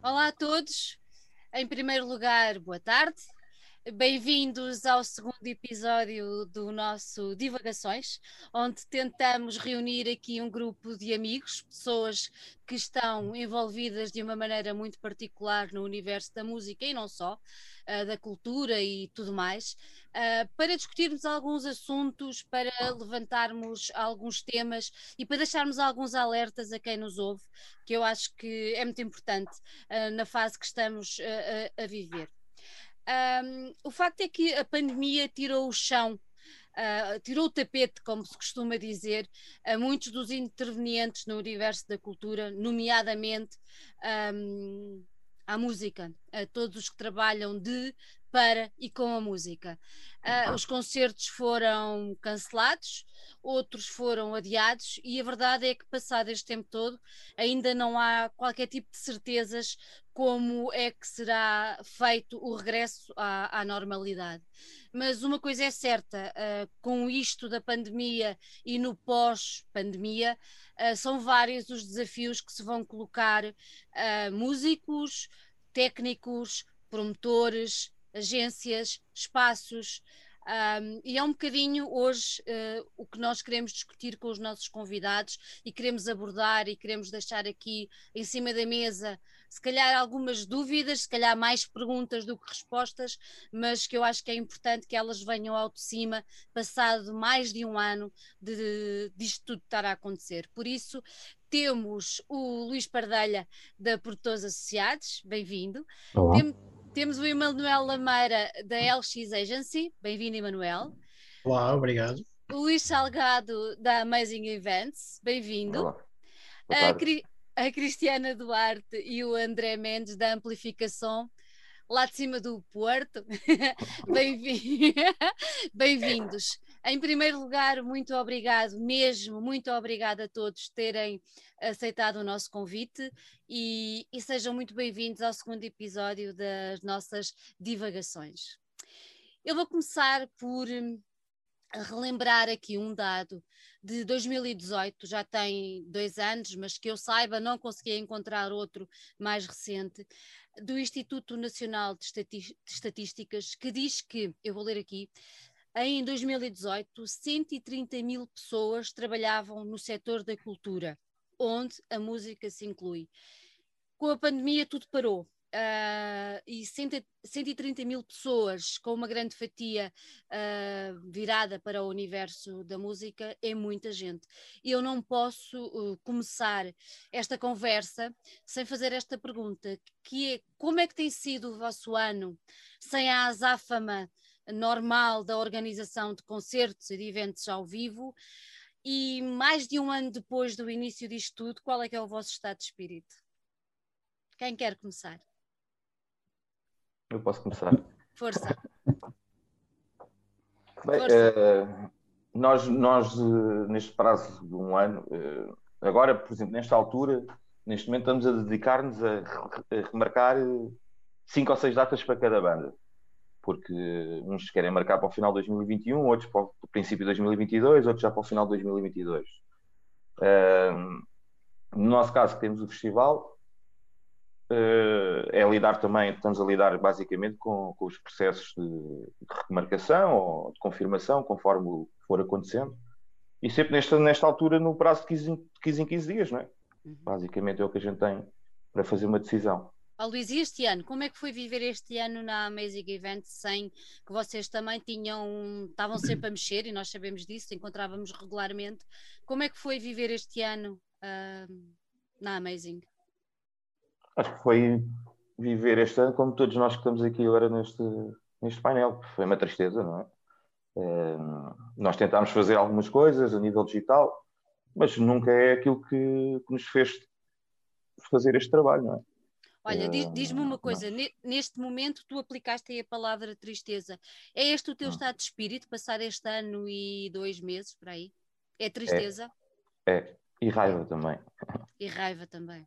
Olá a todos. Em primeiro lugar, boa tarde. Bem-vindos ao segundo episódio do nosso Divagações, onde tentamos reunir aqui um grupo de amigos, pessoas que estão envolvidas de uma maneira muito particular no universo da música e não só, uh, da cultura e tudo mais, uh, para discutirmos alguns assuntos, para levantarmos alguns temas e para deixarmos alguns alertas a quem nos ouve, que eu acho que é muito importante uh, na fase que estamos a viver. Um, o facto é que a pandemia tirou o chão Uh, tirou o tapete, como se costuma dizer, a muitos dos intervenientes no universo da cultura, nomeadamente um, à música, a todos os que trabalham de, para e com a música. Uh, os concertos foram cancelados, outros foram adiados, e a verdade é que, passado este tempo todo, ainda não há qualquer tipo de certezas como é que será feito o regresso à, à normalidade. Mas uma coisa é certa, uh, com isto da pandemia e no pós-pandemia, uh, são vários os desafios que se vão colocar músicos, técnicos, promotores, agências, espaços, um, e é um bocadinho hoje uh, o que nós queremos discutir com os nossos convidados e queremos abordar e queremos deixar aqui em cima da mesa, se calhar algumas dúvidas, se calhar mais perguntas do que respostas, mas que eu acho que é importante que elas venham ao de cima, passado mais de um ano de, disto tudo estar a acontecer. Por isso, temos o Luís Pardelha da Produtores Associados, bem-vindo. Tem, temos o Emanuel Lameira da LX Agency. Bem-vindo, Emanuel. Olá, obrigado. O Luís Salgado da Amazing Events. Bem-vindo. A, Cri a Cristiana Duarte e o André Mendes da Amplificação lá de cima do Porto. Bem-vindos. Em primeiro lugar, muito obrigado, mesmo, muito obrigado a todos terem aceitado o nosso convite e, e sejam muito bem-vindos ao segundo episódio das nossas divagações. Eu vou começar por hum, relembrar aqui um dado de 2018, já tem dois anos, mas que eu saiba, não consegui encontrar outro mais recente, do Instituto Nacional de Estatísticas, que diz que, eu vou ler aqui, em 2018, 130 mil pessoas trabalhavam no setor da cultura, onde a música se inclui. Com a pandemia, tudo parou. Uh, e 130 mil pessoas com uma grande fatia uh, virada para o universo da música é muita gente. Eu não posso uh, começar esta conversa sem fazer esta pergunta, que é como é que tem sido o vosso ano sem a azáfama normal da organização de concertos e de eventos ao vivo. E mais de um ano depois do início disto tudo, qual é que é o vosso estado de espírito? Quem quer começar? Eu posso começar. Força. Bem, uh, nós, nós uh, neste prazo de um ano, uh, agora, por exemplo, nesta altura, neste momento estamos a dedicar-nos a, a remarcar cinco ou seis datas para cada banda porque uns querem marcar para o final de 2021, outros para o princípio de 2022, outros já para o final de 2022. Uh, no nosso caso, temos o festival, uh, é lidar também, estamos a lidar basicamente com, com os processos de, de remarcação ou de confirmação, conforme for acontecendo, e sempre nesta, nesta altura no prazo de 15, 15 em 15 dias, não é? Uhum. Basicamente é o que a gente tem para fazer uma decisão. Oh, Luís, e este ano, como é que foi viver este ano na Amazing Event sem que vocês também tinham, estavam sempre a mexer e nós sabemos disso, encontrávamos regularmente. Como é que foi viver este ano uh, na Amazing? Acho que foi viver este ano como todos nós que estamos aqui agora neste, neste painel. Foi uma tristeza, não é? Uh, nós tentámos fazer algumas coisas a nível digital, mas nunca é aquilo que, que nos fez fazer este trabalho, não é? Olha, diz-me uma coisa, neste momento tu aplicaste aí a palavra tristeza. É este o teu hum. estado de espírito, passar este ano e dois meses por aí? É tristeza? É, é. e raiva também. E raiva também.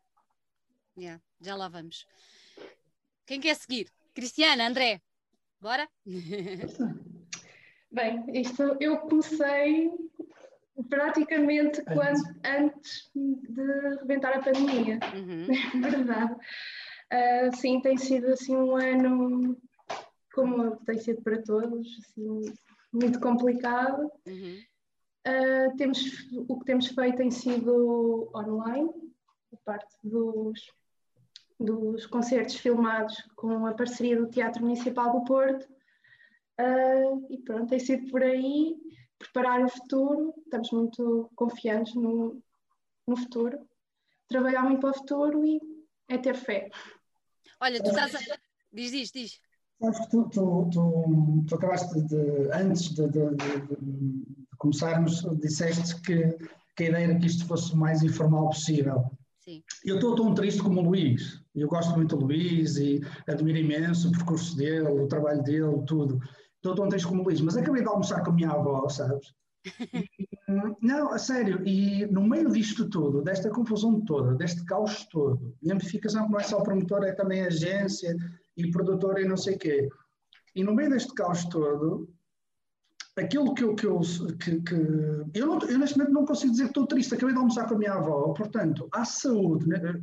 Yeah, já lá vamos. Quem quer seguir? Cristiana, André, bora? Bem, isto eu comecei praticamente quando, antes de rebentar a pandemia, uhum. verdade. Uh, sim, tem sido assim um ano, como tem sido para todos, assim, muito complicado. Uhum. Uh, temos, o que temos feito tem sido online, a parte dos, dos concertos filmados com a parceria do Teatro Municipal do Porto. Uh, e pronto, tem sido por aí preparar o futuro, estamos muito confiantes no, no futuro, trabalhar muito para o futuro e é ter fé. Olha, tu estás a... Diz, diz, diz. Acho que tu, tu, tu, tu acabaste de, antes de, de, de, começarmos, disseste que, que a ideia era que isto fosse o mais informal possível. Sim. Eu estou tão triste como o Luís. Eu gosto muito do Luís e admiro imenso o percurso dele, o trabalho dele, tudo. Estou tão triste como o Luís. Mas acabei de almoçar com a minha avó, sabes? Não, a sério, e no meio disto tudo, desta confusão toda, deste caos todo, e amplificação não é só promotora, é também agência e produtora e não sei o quê. E no meio deste caos todo, aquilo que eu. Que eu, que, que eu, não, eu, neste momento não consigo dizer que estou triste, acabei de almoçar com a minha avó, portanto, há saúde. Né?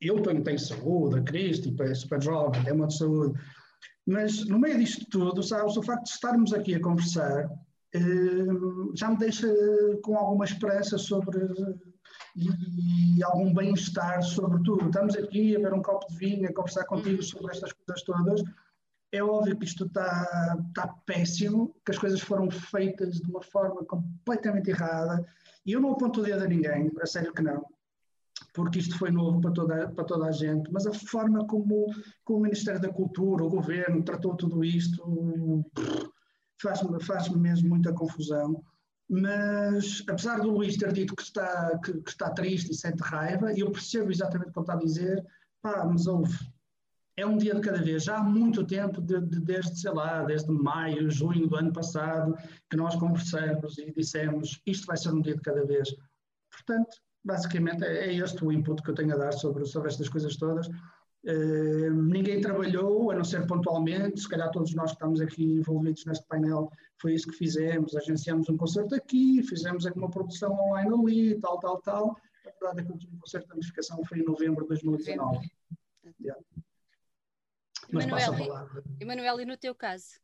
Eu tenho, tenho saúde, a Cristi é super jovem, tem uma saúde. Mas no meio disto tudo, sabes, o facto de estarmos aqui a conversar já me deixa com alguma esperança sobre e, e algum bem-estar sobre tudo. Estamos aqui a ver um copo de vinho, a conversar contigo uhum. sobre estas coisas todas é óbvio que isto está, está péssimo, que as coisas foram feitas de uma forma completamente errada, e eu não aponto o dedo a ninguém, a sério que não, porque isto foi novo para toda, para toda a gente, mas a forma como, como o Ministério da Cultura, o Governo tratou tudo isto faz-me faz mesmo muita confusão. Mas, apesar do Luís ter dito que está, que, que está triste e sente raiva, eu percebo exatamente o que ele está a dizer, pá, mas houve é um dia de cada vez. Já há muito tempo, de, de, desde, sei lá, desde maio, junho do ano passado, que nós conversamos e dissemos isto vai ser um dia de cada vez. Portanto, basicamente é, é este o input que eu tenho a dar sobre, sobre estas coisas todas. Uh, ninguém trabalhou, a não ser pontualmente, se calhar todos nós que estamos aqui envolvidos neste painel, foi isso que fizemos, agenciamos um concerto aqui, fizemos uma produção online ali, tal, tal, tal. A verdade é que o último concerto de amplificação foi em novembro de 2019. Yeah. Emanuel, e no teu caso?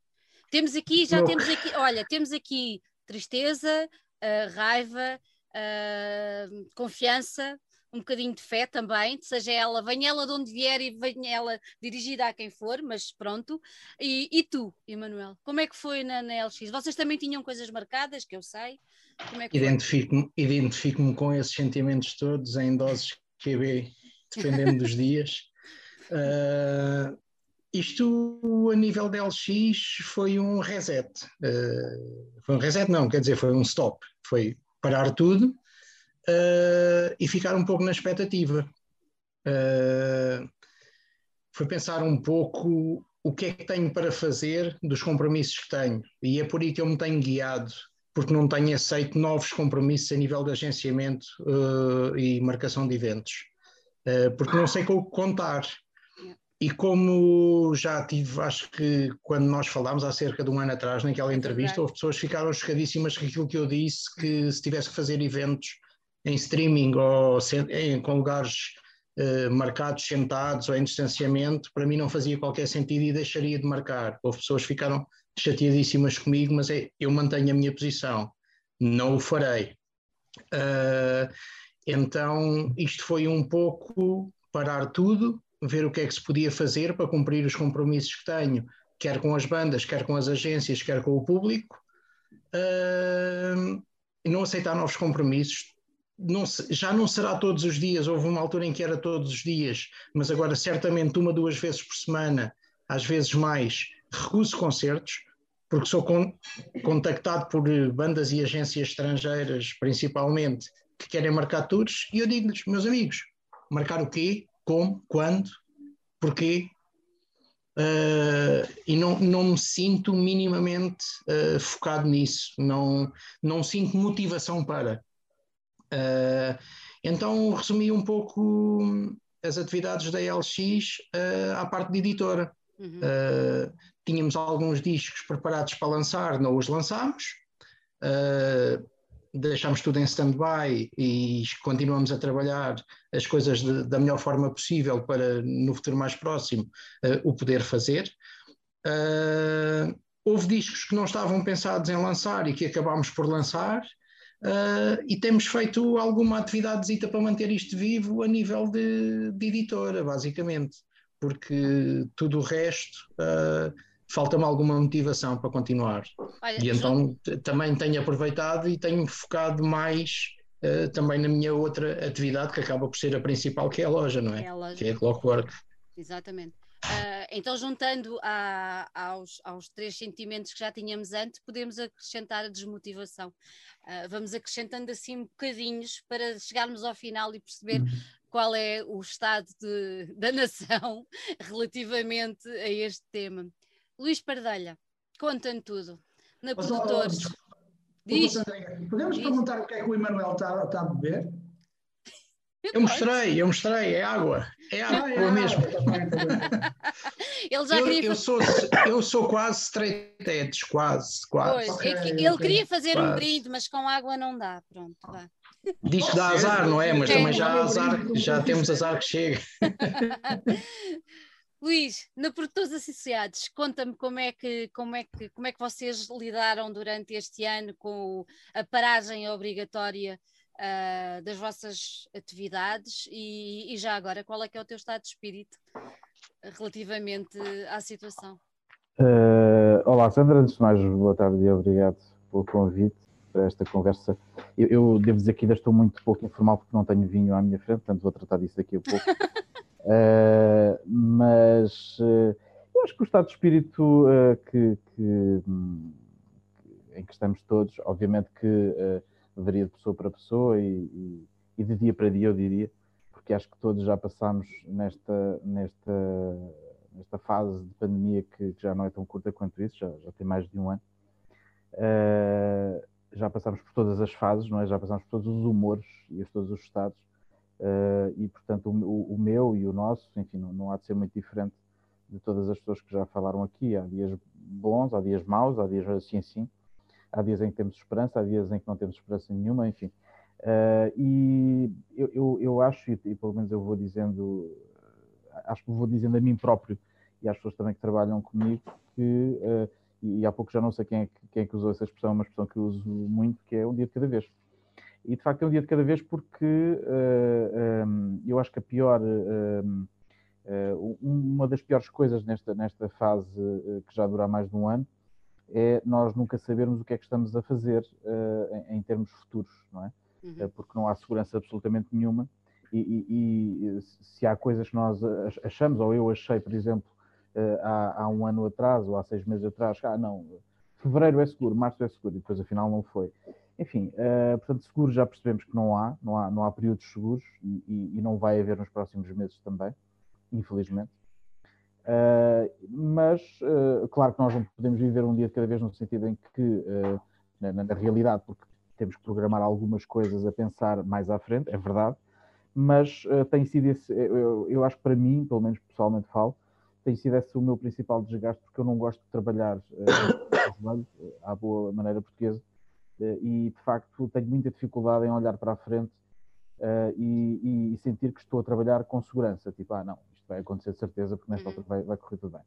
Temos aqui, já temos aqui, olha, temos aqui tristeza, uh, raiva, uh, confiança, um bocadinho de fé também, seja ela, venha ela de onde vier e venha ela dirigida a quem for, mas pronto. E, e tu, Emanuel, como é que foi na, na, LX? Vocês também tinham coisas marcadas, que eu sei. É identifico-me identifico com esses sentimentos todos em doses QB, dependendo dos dias. Uh, Isto, a nível da LX, foi um reset. Uh, foi um reset, não, quer dizer, foi um stop. Foi parar tudo uh, e ficar um pouco na expectativa. Uh, foi pensar um pouco o que é que tenho para fazer dos compromissos que tenho. E é por aí que eu me tenho guiado, porque não tenho aceito novos compromissos a nível de agenciamento e marcação de eventos. porque não sei com o que contar. E como já tive, acho que quando nós falámos há cerca de um ano atrás, naquela entrevista, houve pessoas que ficaram chocadíssimas com aquilo que eu disse, que se tivesse que fazer eventos em streaming ou em, com lugares uh, marcados, sentados ou em distanciamento, para mim não fazia qualquer sentido e deixaria de marcar. Houve pessoas que ficaram chateadíssimas comigo, mas é, eu mantenho a minha posição, não o farei. Uh, então, isto foi um pouco parar tudo, ver o que é que se podia fazer para cumprir os compromissos que tenho, quer com as bandas, quer com as agências, quer com o público, uh, e não aceitar novos compromissos. Não, já não será todos os dias, houve uma altura em que era todos os dias, mas agora certamente uma, duas vezes por semana, às vezes mais, recuso concertos, porque sou con contactado por bandas e agências estrangeiras, principalmente, que querem marcar tours, e eu digo-lhes, meus amigos, marcar o quê? como, quando, porquê, uh, e não, não me sinto minimamente uh, focado nisso, não, não sinto motivação para. Uh, então resumi um pouco as atividades da LX à parte de editora. Uhum. tínhamos alguns discos preparados para lançar, não os lançámos. deixamos tudo em stand-by e continuamos a trabalhar as coisas de, da melhor forma possível para no futuro mais próximo uh, o poder fazer. Uh, houve discos que não estavam pensados em lançar e que acabámos por lançar. Uh, e temos feito alguma atividade para manter isto vivo a nível de, de editora, basicamente, porque tudo o resto uh, falta-me alguma motivação para continuar. Olha, e então também tenho aproveitado e tenho focado mais uh, também na minha outra atividade, que acaba por ser a principal, que é a loja, não é? é a loja. Que é a Clockwork. Exatamente. Uh, então, juntando a, aos, aos, três sentimentos que já tínhamos antes, podemos acrescentar a desmotivação. Uh, vamos acrescentando assim bocadinhos para chegarmos ao final e perceber uhum. qual é o estado de, da nação relativamente a este tema. Luís Pardelha, conta-me tudo. Na Mas, Produtores. Diz, podemos diz. perguntar o que é que o Emanuel está, está a beber? Eu mostrei, eu mostrei, é água. É água ah, é mesmo. ele já eu, queria... eu, sou, eu sou quase straight edge, quase, quase. Pois, é ele okay. queria fazer quase. um brinde, mas com água não dá. Pronto, vá. Diz que dá azar, não é? Mas também já, azar, já temos azar que chega. Luís, na Produtores Associados, conta-me como é que como é que como é que vocês lidaram durante este ano com a paragem obrigatória uh, das vossas atividades e, e, já agora, qual é que é o teu estado de espírito relativamente à situação? Uh, olá, Sandra, antes de mais, boa tarde e obrigado pelo convite para esta conversa. Eu, eu, devo dizer que ainda estou muito pouco informal porque não tenho vinho à minha frente, portanto vou tratar disso daqui a pouco. uh, mas eu acho que o estado de espírito que, que, em que estamos todos, obviamente que varia de pessoa para pessoa e, e, e, de dia para dia, eu diria, porque acho que todos já passamos nesta, nesta, nesta fase de pandemia que, que já não é tão curta quanto isso, já, já tem mais de um ano. Uh, já passamos por todas as fases, não é? Já passamos por todos os humores e todos os estados. Uh, e, portanto, o, o, meu e o nosso, enfim, não, não há de ser muito diferente de todas as pessoas que já falaram aqui. Há dias bons, há dias maus, há dias assim assim há dias em que temos esperança, há dias em que não temos esperança nenhuma, enfim. Uh, e eu, eu, eu acho, e, pelo menos eu vou dizendo, acho que vou dizendo a mim próprio e às pessoas também que trabalham comigo, que, uh, e há pouco já não sei quem é, quem é que usou essa expressão, uma expressão que eu uso muito, que é um dia de cada vez. E de facto é um dia de cada vez porque uh, um, eu acho que a pior, uma das piores coisas nesta, nesta fase que já dura mais de um ano, é nós nunca sabermos o que é que estamos a fazer uh, em, em, termos futuros, não é? Uhum. Uh, porque não há segurança absolutamente nenhuma e, e, e, se há coisas que nós achamos, ou eu achei, por exemplo, uh, há, há, um ano atrás ou há seis meses atrás, ah, não, fevereiro é seguro, março é seguro, e depois afinal não foi. Enfim, portanto, seguros já percebemos que não há, não há, não há períodos seguros e, e não vai haver nos próximos meses também, infelizmente. Uh, mas, uh, claro que nós não podemos viver um dia de cada vez no sentido em que, uh, na, na, realidade, porque temos que programar algumas coisas a pensar mais à frente, é verdade, mas tem sido esse, eu, eu, acho que para mim, pelo menos pessoalmente falo, tem sido esse o meu principal desgaste, porque eu não gosto de trabalhar à boa maneira portuguesa, e de facto tenho muita dificuldade em olhar para a frente e, e sentir que estou a trabalhar com segurança, tipo, ah não, vai acontecer de certeza, porque nesta uhum. altura vai, vai, correr tudo bem.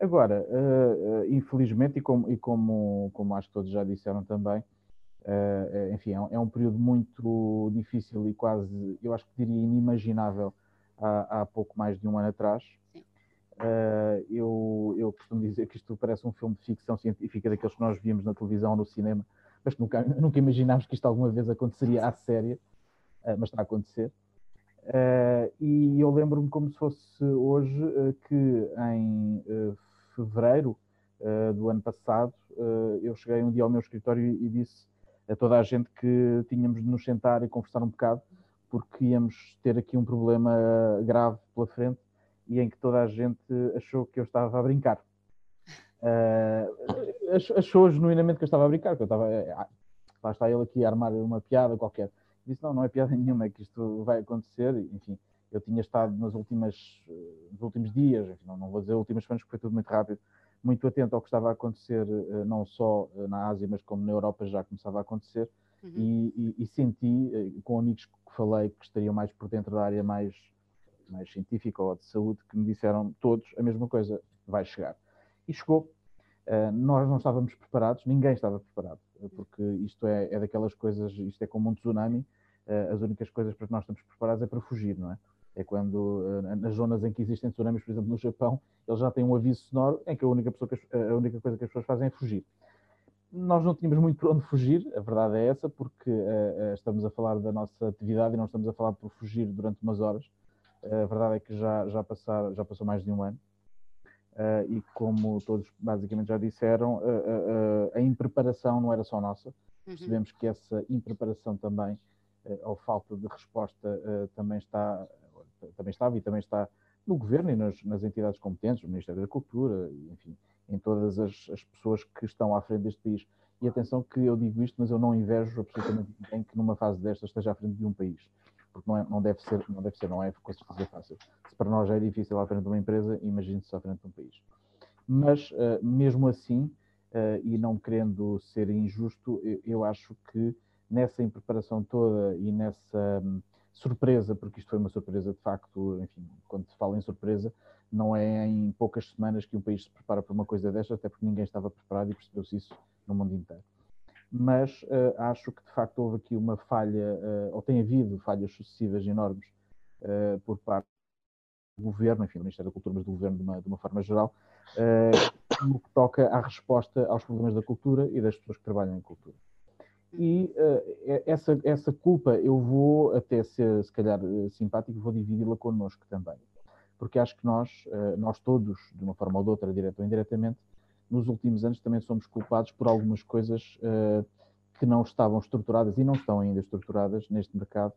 Agora, uh, uh, infelizmente, e, como, e como, como acho que todos já disseram também, uh, enfim, é um, é um, período muito difícil e quase, eu acho que diria inimaginável há, há pouco mais de um ano atrás. eu, eu costumo dizer que isto parece um filme de ficção científica daqueles que nós víamos na televisão ou no cinema, mas nunca, nunca imaginámos que isto alguma vez aconteceria à séria, mas está a acontecer. Uh, e eu lembro-me como se fosse hoje uh, que em uh, fevereiro do ano passado eu cheguei um dia ao meu escritório e, disse a toda a gente que tínhamos de nos sentar e conversar um bocado porque íamos ter aqui um problema grave pela frente e em que toda a gente achou que eu estava a brincar. achou genuinamente que eu estava a brincar, que eu estava. lá está ele aqui a armar uma piada qualquer disse, não, não é piada nenhuma, é que isto vai acontecer, enfim, eu tinha estado nas últimas, eh, nos últimos dias, enfim, não, não vou dizer últimas semanas, porque foi tudo muito rápido, muito atento ao que estava a acontecer, eh, não só eh, na Ásia, mas como na Europa já começava a acontecer, Uhum. E, e, e, senti, com amigos que falei que estariam mais por dentro da área mais, mais científica ou de saúde, que me disseram todos a mesma coisa, vai chegar. E chegou. Uh, nós não estávamos preparados, ninguém estava preparado, porque isto é, é daquelas coisas, isto é como um tsunami, as únicas coisas para que nós estamos preparados é para fugir, não é? É quando, uh, nas zonas em que existem tsunamis, por exemplo, no Japão, eles já têm um aviso sonoro em que a única, pessoa que a única coisa que as pessoas fazem é fugir. Nós não tínhamos muito por onde fugir, a verdade é essa, porque estamos a falar da nossa atividade e não estamos a falar por fugir durante umas horas. a verdade é que já, já, passar, já passou mais de um ano Uh, e como todos basicamente já disseram, uh, uh, a impreparação não era só nossa. Uhum. Percebemos que essa impreparação também, ou falta de resposta, também está, também estava e também está no governo e nas, nas, entidades competentes, no Ministério da Cultura, enfim, em todas as, as, pessoas que estão à frente deste país. E atenção que eu digo isto, mas eu não invejo absolutamente ninguém que numa fase destas esteja à frente de um país porque não, é, não, deve ser, não deve ser, não é com certeza fácil. Se para nós já é difícil à frente de uma empresa, imagine-se à frente de um país. Mas, uh, mesmo assim, e não querendo ser injusto, eu, acho que nessa impreparação toda e nessa um, surpresa, porque isto foi uma surpresa de facto, enfim, quando se fala em surpresa, não é em poucas semanas que um país se prepara para uma coisa desta, até porque ninguém estava preparado e percebeu-se isso no mundo inteiro mas uh, acho que de facto houve aqui uma falha, uh, ou tem havido falhas sucessivas enormes uh, por parte do governo, enfim, do Ministério da Cultura, mas do governo de uma, de uma forma geral, no que toca à resposta aos problemas da cultura e das pessoas que trabalham em cultura. E essa, essa culpa eu vou até ser, se calhar, simpático, vou dividi-la connosco também. Porque acho que nós, nós todos, de uma forma ou de outra, direta ou indiretamente, nos últimos anos também somos culpados por algumas coisas uh, que não estavam estruturadas e não estão ainda estruturadas neste mercado,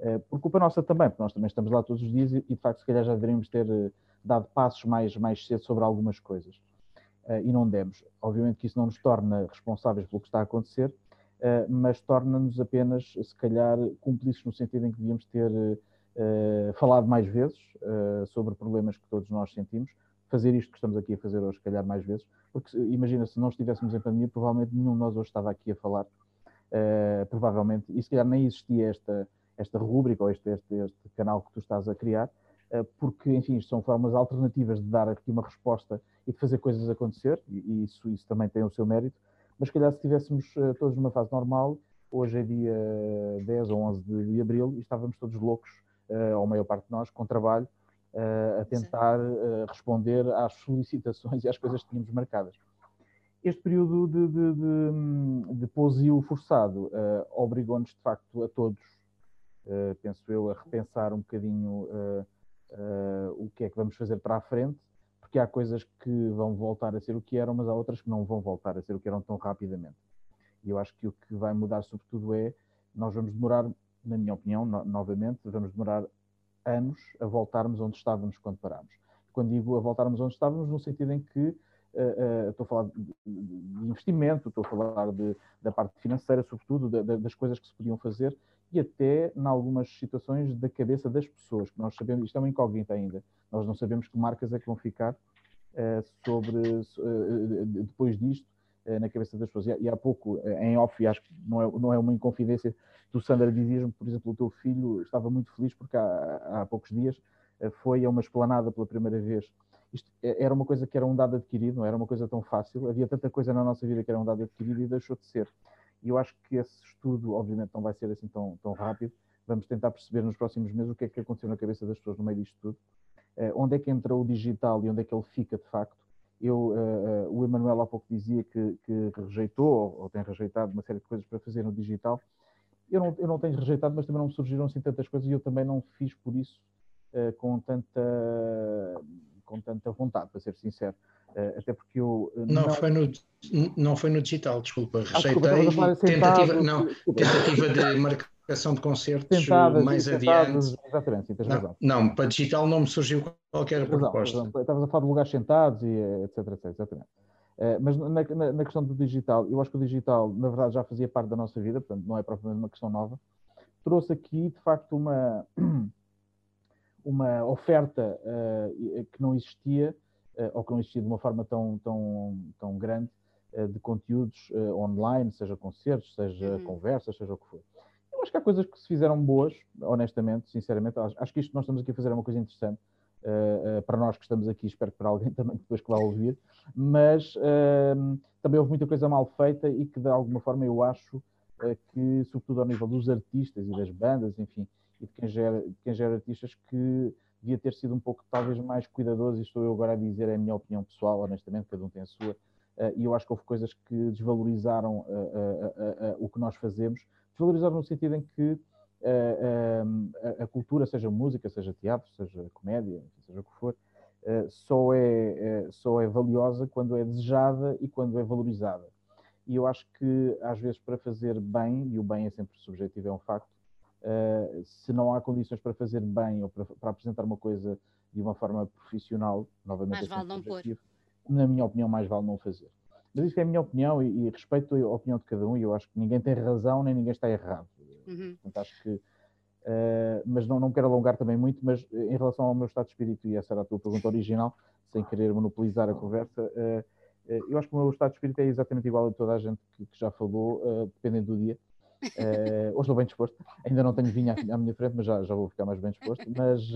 uh, por culpa nossa também, porque nós também estamos lá todos os dias e, de facto, se calhar já deveríamos ter uh, dado passos mais, mais cedo sobre algumas coisas. e não demos. Obviamente que isso não nos torna responsáveis pelo que está a acontecer, mas torna-nos apenas, se calhar, cúmplices no sentido em que devíamos ter falado mais vezes sobre problemas que todos nós sentimos, fazer isto que estamos aqui a fazer hoje, se calhar mais vezes, porque imagina, se não estivéssemos em pandemia, provavelmente nenhum de nós hoje estava aqui a falar, provavelmente, e se calhar nem existia esta, esta rúbrica ou este, este, este canal que tu estás a criar, porque, enfim, são formas alternativas de dar aqui uma resposta e de fazer coisas acontecer, e isso, isso também tem o seu mérito, mas se calhar se estivéssemos uh, todos numa fase normal, hoje é dia 10 ou 11 de, de abril, e estávamos todos loucos, ou a maior parte de nós, com trabalho, uh, a tentar responder às solicitações e às coisas que tínhamos marcadas. Este período de, de, de, de pousio forçado obrigou-nos, de facto, a todos, penso eu, a repensar um bocadinho o que é que vamos fazer para a frente, porque há coisas que vão voltar a ser o que eram, mas há outras que não vão voltar a ser o que eram tão rapidamente. E eu acho que o que vai mudar, sobretudo, é nós vamos demorar, na minha opinião, no, novamente, vamos demorar anos a voltarmos onde estávamos quando parámos. Quando digo a voltarmos onde estávamos, no sentido em que uh, uh, estou a falar de, investimento, estou a falar de, da parte financeira, sobretudo, das coisas que se podiam fazer e até, em algumas situações, da cabeça das pessoas, que nós sabemos, isto é uma incógnita ainda, nós não sabemos que marcas é que vão ficar uh, sobre, depois disto, na cabeça das pessoas. E, há pouco, em off, e acho que não é, não é uma inconfidência, Tu, Sandra, dizias-me, por exemplo, o teu filho estava muito feliz porque há, há poucos dias foi a uma esplanada pela primeira vez. Isto era uma coisa que era um dado adquirido, não era uma coisa tão fácil. Havia tanta coisa na nossa vida que era um dado adquirido e deixou de ser. E eu acho que esse estudo, obviamente, não vai ser assim tão, tão rápido. Vamos tentar perceber nos próximos meses o que é que aconteceu na cabeça das pessoas no meio disto tudo. Uh, onde é que entra o digital e onde é que ele fica de facto. Eu, uh, o Emanuel há pouco dizia que, que rejeitou ou, ou, tem rejeitado uma série de coisas para fazer no digital eu não, eu não tenho rejeitado, mas também não me surgiram assim tantas coisas e eu também não fiz por isso uh, com, tanta, com tanta vontade, para ser sincero. Uh, até porque eu. Uh, não, não, Foi no, não foi no digital, desculpa. Rejeitei. Ah, desculpa, tentativa, não, tentativa de marcação de concertos sentadas, mais sentadas, adiante. Exatamente, tens não, razão. Não, para digital não me surgiu qualquer razão, proposta. Estavas a falar de lugares sentados e etc, etc, exatamente. Eh, mas na, na, na, questão do digital, eu acho que o digital, na verdade, já fazia parte da nossa vida, portanto, não é propriamente uma questão nova. Trouxe aqui, de facto, uma, uma oferta uh, que não existia, uh, ou que não existia de uma forma tão, tão, tão grande, de conteúdos online, seja concertos, seja uhum. conversas, seja o que for. Eu acho que há coisas que se fizeram boas, honestamente, sinceramente. Acho, acho que isto que nós estamos aqui a fazer é uma coisa interessante. Uh, uh, para nós que estamos aqui, espero que para alguém também depois que vá ouvir, mas uh, também houve muita coisa mal feita e que de alguma forma eu acho que, sobretudo ao nível dos artistas e das bandas, enfim, e de quem gera, quem gera artistas, que devia ter sido um pouco talvez mais cuidadoso, e estou eu agora a dizer, é a minha opinião pessoal, honestamente, cada um tem a sua, e eu acho que houve coisas que desvalorizaram o que nós fazemos, desvalorizaram no sentido em que a, cultura, seja música, seja teatro, seja comédia, seja o que for, só é, só é valiosa quando é desejada e quando é valorizada. E eu acho que, às vezes, para fazer bem, e o bem é sempre subjetivo, é um facto, se não há condições para fazer bem ou para, para apresentar uma coisa de uma forma profissional, novamente, mais é vale não pôr. na minha opinião, mais vale não fazer. Mas isso é a minha opinião e, e, respeito a opinião de cada um e eu acho que ninguém tem razão nem ninguém está errado. Uhum. Portanto, acho que. Uh, mas não, não quero alongar também muito, mas eh, em relação ao meu estado de espírito, e essa era a tua pergunta original, sem querer monopolizar a conversa, uh, eu acho que o meu estado de espírito é exatamente igual a toda a gente que, que já falou, dependendo do dia. Hoje estou bem disposto, ainda não tenho vinho à, minha frente, mas já, já vou ficar mais bem disposto. Mas,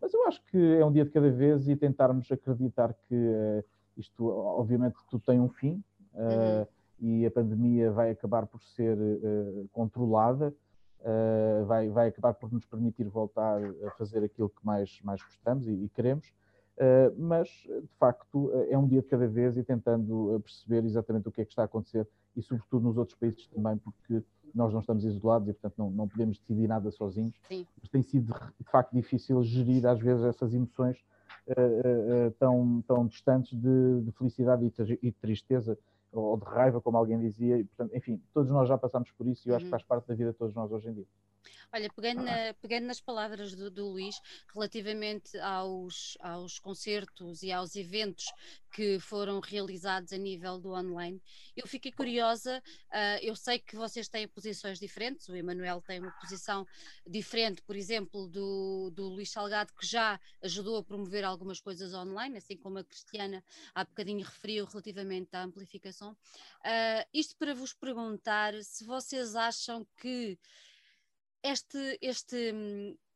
mas eu acho que é um dia de cada vez e tentarmos acreditar que isto, obviamente, tudo tem um fim. Uhum e a pandemia vai acabar por ser controlada, vai, vai acabar por nos permitir voltar a fazer aquilo que mais, mais gostamos e, e queremos, uh, mas de facto é um dia de cada vez e tentando perceber exatamente o que é que está a acontecer e sobretudo nos outros países também, porque nós não estamos isolados e portanto não, não podemos decidir nada sozinhos, Sim. mas tem sido de facto difícil gerir às vezes essas emoções tão, tão distantes de, de felicidade e, e tristeza ou de raiva, como alguém dizia, e, portanto, enfim, todos nós já passamos por isso e eu acho que uhum. faz parte da vida de todos nós hoje em dia. Olha, pegando, na, pegando nas palavras do, do, Luís, relativamente aos, aos concertos e aos eventos que foram realizados a nível do online, eu fiquei curiosa. Uh, eu sei que vocês têm posições diferentes, o Emanuel tem uma posição diferente, por exemplo, do, do Luís Salgado, que já ajudou a promover algumas coisas online, assim como a Cristiana há bocadinho referiu relativamente à amplificação. Uh, isto para vos perguntar se vocês acham que este, este,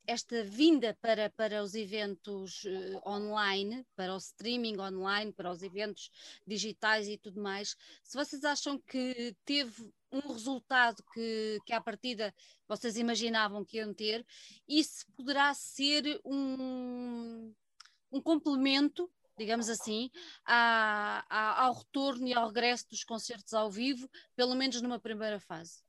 esta vinda para, para os eventos uh, online, para o streaming online, para os eventos digitais e tudo mais, se vocês acham que teve um resultado que, que à partida vocês imaginavam que iam ter, isso poderá ser um, um complemento digamos assim, à, ao retorno e ao regresso dos concertos ao vivo, pelo menos numa primeira fase.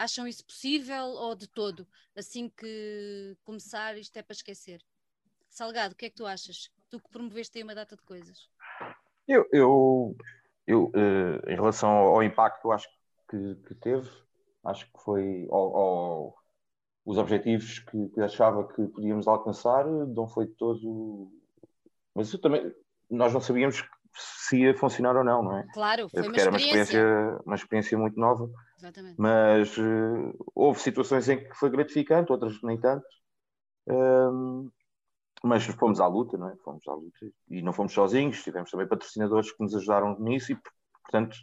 Acham isso possível ou de todo? Assim que começar, isto é para esquecer. Salgado, o que é que tu achas? Tu que promoveste aí uma data de coisas. Eu, eu, eu uh, em relação ao impacto, eu acho que, que teve, acho que foi ao, ao, os objetivos que, que, achava que podíamos alcançar, não foi todo. Mas também, nós não sabíamos se ia funcionar ou não, não é? Claro, foi Porque uma experiência. Era uma experiência, uma experiência muito nova. Exatamente. Mas uh, houve situações em que foi gratificante, outras nem tanto. Um, mas fomos à luta, não é? Fomos à luta e não fomos sozinhos, tivemos também patrocinadores que nos ajudaram nisso e, portanto,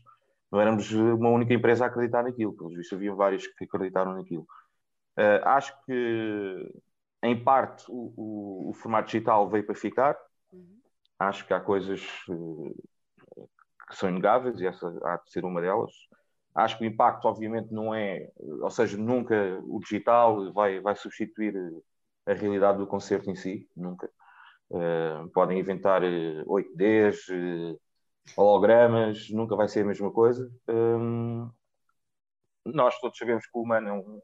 não éramos uma única empresa a acreditar naquilo, pelos vistos havia vários que acreditaram naquilo. Uh, acho que, em parte, o, o, o, formato digital veio para ficar. Uhum. Acho que há coisas uh, que são inegáveis e essa há de ser uma delas. Acho que o impacto, obviamente, não é, ou seja, nunca o digital vai, vai substituir a realidade do concerto em si, nunca. Uh, podem inventar 8Ds, uh, uh, hologramas, nunca vai ser a mesma coisa. Um, nós todos sabemos que o humano é um,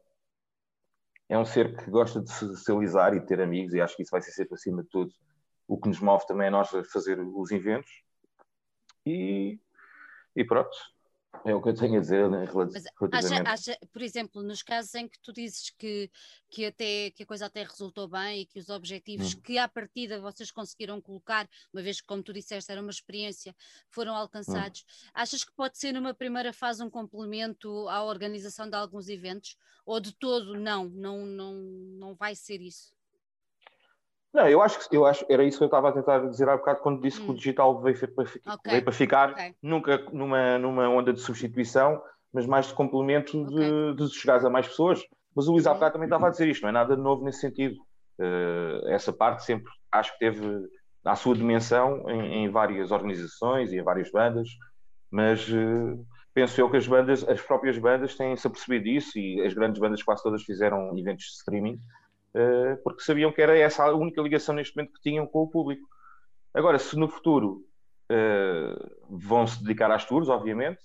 é um ser que gosta de socializar e de ter amigos, e acho que isso vai ser sempre acima de tudo. O que nos move também é nós a fazer os eventos. E, e pronto, é o que eu tenho a dizer né, relativamente. Acha, acha, por exemplo, nos casos em que tu dizes que, que, até, que a coisa até resultou bem e que os objetivos hum. que à partida vocês conseguiram colocar, uma vez que, como tu disseste, era uma experiência, foram alcançados, hum. achas que pode ser numa primeira fase um complemento à organização de alguns eventos? Ou de todo não, não, não, não vai ser isso? Não, eu acho que eu acho, era isso que eu estava a tentar dizer há bocado quando disse hum. que o hum. digital veio, para, okay. veio para ficar, okay. nunca numa, numa onda de substituição, mas mais de complemento okay. de, de chegares a mais pessoas. Mas o Luís há bocado também estava a dizer isto, não é nada novo nesse sentido. Uh, essa parte sempre acho que teve a sua dimensão em, em várias organizações e em várias bandas, mas uh, penso eu que as bandas, as próprias bandas têm-se apercebido disso e as grandes bandas quase todas fizeram eventos de streaming porque sabiam que era essa a única ligação neste momento que tinham com o público. Agora, se no futuro vão se dedicar às tours, obviamente,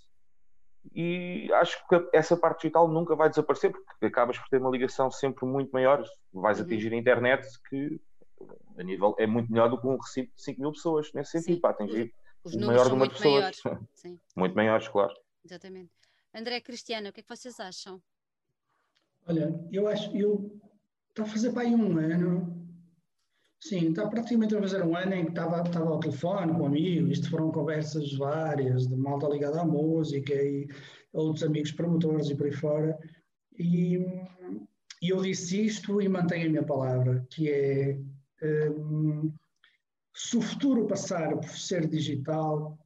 e acho que essa parte digital nunca vai desaparecer porque acabas por ter uma ligação sempre muito maior. Vais uhum. atingir a internet que a nível é muito melhor do que um recibo de 5 mil pessoas nesse sentido, Sim. para atingir Os o maior número de pessoas. Maiores. muito maiores, claro. Exatamente. André Cristiano, o que é que vocês acham? Olha, eu acho, eu está a fazer para um ano. Sim, está praticamente a fazer um ano em que estava, estava ao telefone com amigos, isto foram conversas várias, de malta ligada à música e outros amigos promotores e por aí fora. E, e eu disse isto e mantenho a minha palavra, que é um, se o futuro passar por ser digital,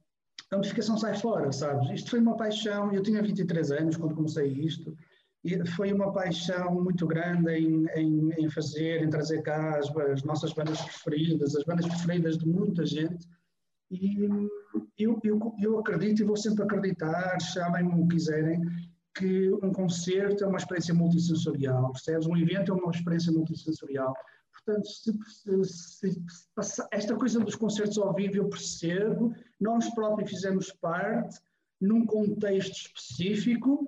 a notificação sai fora, sabes? Isto foi uma paixão, eu tinha 23 anos quando comecei isto, e foi uma paixão muito grande em, em, em fazer, em trazer cá as, as, nossas bandas preferidas, as bandas preferidas de muita gente, e eu, eu, eu acredito e vou sempre acreditar, chamem-me o que quiserem, que um concerto é uma experiência multissensorial, percebes? Um evento é uma experiência multissensorial. Portanto, se, se, se, esta coisa dos concertos ao vivo eu percebo, nós próprios fizemos parte num contexto específico.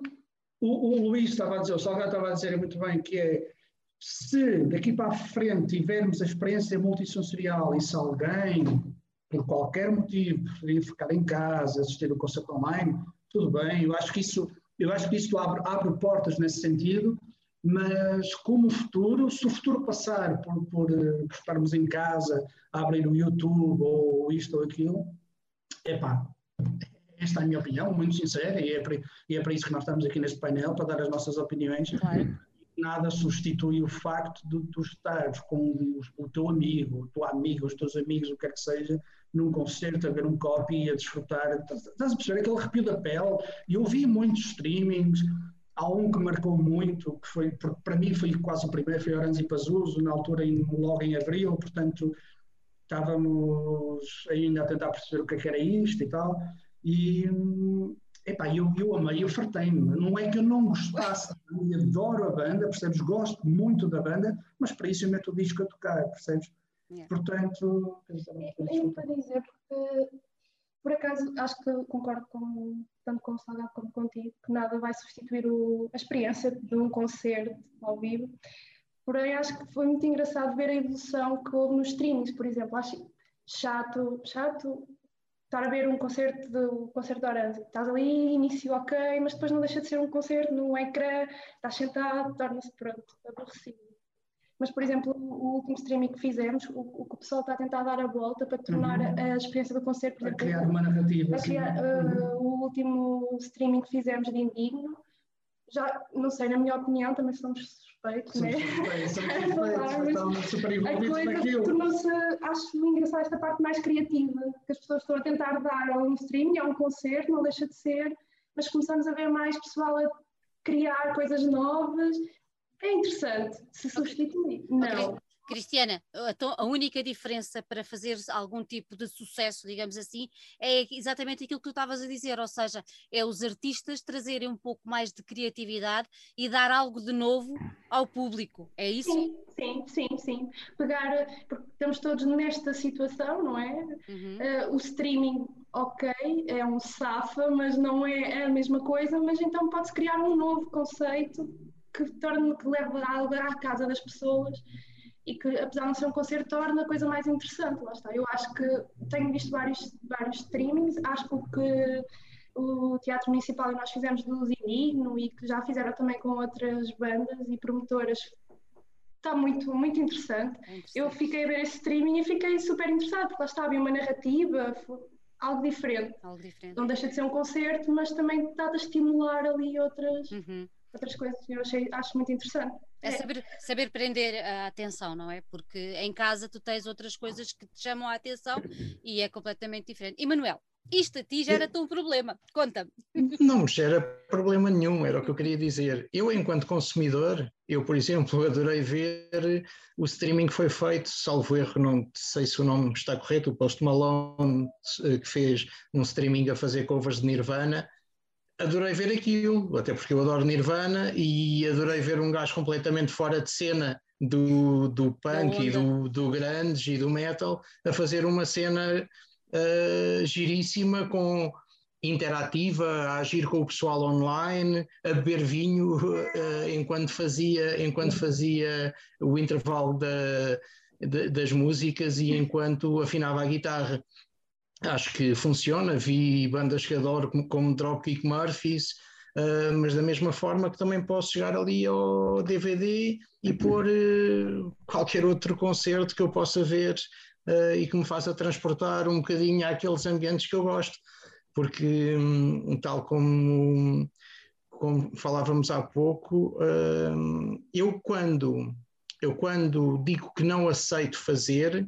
O, o Luís estava a dizer, o Salgado estava a dizer muito bem que é se daqui para a frente tivermos a experiência multissensorial e se alguém, por qualquer motivo, preferir ficar em casa, assistir o concerto online, tudo bem, eu acho que isso, eu acho que isso abre, abre portas nesse sentido, mas como futuro, se o futuro passar por, por, por estarmos em casa abrir o YouTube ou isto ou aquilo, epá, esta é a minha opinião, muito sincera, e é, para, e é para isso que nós estamos aqui neste painel, para dar as nossas opiniões. Claro. Nada substitui o facto de tu estares com o teu amigo, o teu amigo, os teus amigos, o que quer que seja, num concerto, a ver um copy e a desfrutar. Estás a perceber aquele arrepio da pele? E eu vi muitos streamings, Há um que marcou muito, que foi, para mim foi quase o primeiro, foi Orange e Pazuso, na altura em, logo em abril, portanto estávamos ainda a tentar perceber o que, é que era isto e tal, e epá, eu, eu amei, eu fartei-me, não é que eu não gostasse, eu adoro a banda, percebes, gosto muito da banda, mas para isso eu meto o disco a tocar, percebes? Yeah. Portanto, é, para dizer, porque por acaso, acho que concordo com, tanto com o Salgado como contigo, que nada vai substituir o, a experiência de um concerto ao vivo. Porém, acho que foi muito engraçado ver a evolução que houve nos streamings, por exemplo. Acho chato, chato estar a ver um concerto do concerto de Orange. Estás ali, início ok, mas depois não deixa de ser um concerto num ecrã, estás sentado, torna-se pronto, aborrecido. Mas, por exemplo, o último streaming que fizemos, o, o que o pessoal está a tentar dar a volta para tornar uhum. a, experiência do concerto. Para criar uma narrativa. A criar, uh, O último streaming que fizemos de Indigno, já, não sei, na minha opinião, também somos somos né? Suspeitos, estamos super envolvidos naquilo. Tornou-se, acho engraçado esta parte mais criativa, que as pessoas estão a tentar dar a um streaming, a um concerto, não deixa de ser, mas começamos a ver mais pessoal a criar coisas novas é interessante se substituir. Não. Cristiana, a única diferença para fazer algum tipo de sucesso, digamos assim, é exatamente aquilo que tu estavas a dizer, ou seja, é os artistas trazerem um pouco mais de criatividade e dar algo de novo ao público, é isso? Sim, sim, sim, sim. Pegar, porque estamos todos nesta situação, não é? Uhum. Uh, o streaming, ok, é um safa, mas não é a mesma coisa, mas então pode-se criar um novo conceito que torne, que leve algo à casa das pessoas e que, apesar de não ser um concerto, torna a coisa mais interessante. Lá está. Eu acho que tenho visto vários, vários streamings, acho que o que o Teatro Municipal e nós fizemos do Zinigno e que já fizeram também com outras bandas e promotoras está muito, muito interessante. É interessante. Eu fiquei a ver esse streaming e fiquei super interessada, porque lá está, havia uma narrativa, algo diferente. algo diferente. Não deixa de ser um concerto, mas também está a estimular ali outras. Uhum outras coisas. Eu achei, acho muito interessante. É, é saber, saber prender a atenção, não é? Porque em casa tu tens outras coisas que te chamam a atenção e é completamente diferente. E Manuel, isto a ti gera-te um problema. Conta-me. Não me gera problema nenhum, era o que eu queria dizer. Eu, enquanto consumidor, eu, por exemplo, adorei ver o streaming que foi feito, salvo erro, não sei se o nome está correto, o Post Malone, eh, que fez um streaming a fazer covers de Nirvana. Adorei ver aquilo, até porque eu adoro Nirvana e adorei ver um gajo completamente fora de cena do, do punk e do, do grunge e do metal a fazer uma cena uh, giríssima, com interativa, a agir com o pessoal online, a beber vinho uh, enquanto, fazia, enquanto fazia o intervalo da, de, das músicas e enquanto afinava a guitarra. Acho que funciona, vi bandas que adoro como, como Dropkick Murphys, uh, mas da mesma forma que também posso chegar ali ao DVD e pôr uh, qualquer outro concerto que eu possa ver uh, e que me faça transportar um bocadinho àqueles ambientes que eu gosto, porque um, tal como, como falávamos há pouco, eu quando eu quando digo que não aceito fazer,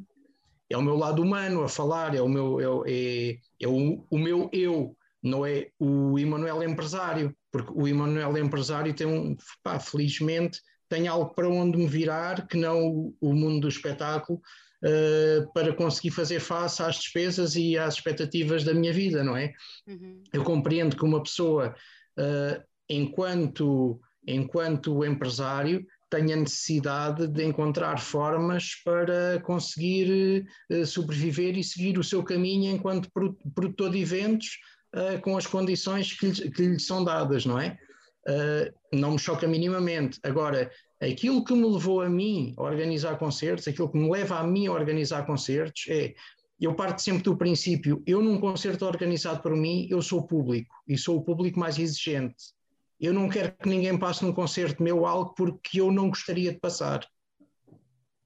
é o meu lado humano a falar, é o meu, é, é, é o, o meu eu, não é o Emanuel empresário, porque o Emanuel empresário tem um, pá, felizmente, tem algo para onde me virar que não o, o mundo do espetáculo, uh, para conseguir fazer face às despesas e às expectativas da minha vida, não é? Uhum. Eu compreendo que uma pessoa, uh, enquanto, enquanto empresário, tenha necessidade de encontrar formas para conseguir uh, sobreviver e seguir o seu caminho enquanto produtor de eventos com as condições que lhe, que lhe, são dadas, não é? não me choca minimamente. Agora, Aquilo que me levou a mim a organizar concertos, aquilo que me leva a mim a organizar concertos é eu parto sempre do princípio, eu num concerto organizado por mim, eu sou público e sou o público mais exigente. Eu não quero que ninguém passe num concerto meu algo porque eu não gostaria de passar.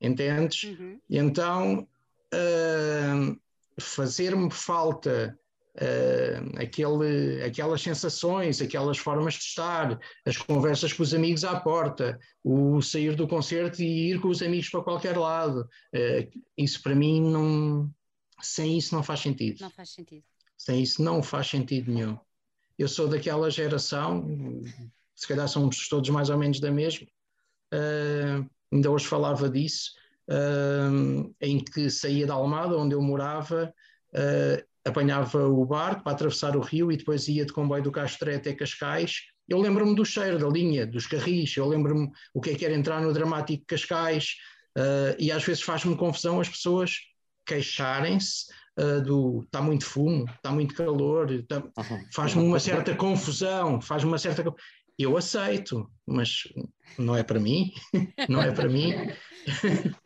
Entendes? Uhum. Então, uh, fazer-me falta uh, aquele, aquelas sensações, aquelas formas de estar, as conversas com os amigos à porta, o sair do concerto e ir com os amigos para qualquer lado. Uh, isso para mim não. Sem isso não faz sentido. Não faz sentido. Sem isso não faz sentido nenhum. Eu sou daquela geração, se calhar somos todos mais ou menos da mesma, uh, ainda hoje falava disso, uh, em que saía da Almada, onde eu morava, uh, apanhava o barco para atravessar o rio e depois ia de comboio do Castré até Cascais. Eu lembro-me do cheiro da linha, dos carris, eu lembro-me o que é que era entrar no dramático Cascais, e às vezes faz-me confusão as pessoas queixarem-se uh, do está muito fumo, está muito calor, tá, faz-me uma certa confusão, faz-me uma certa eu aceito, mas não é para mim, não é para mim.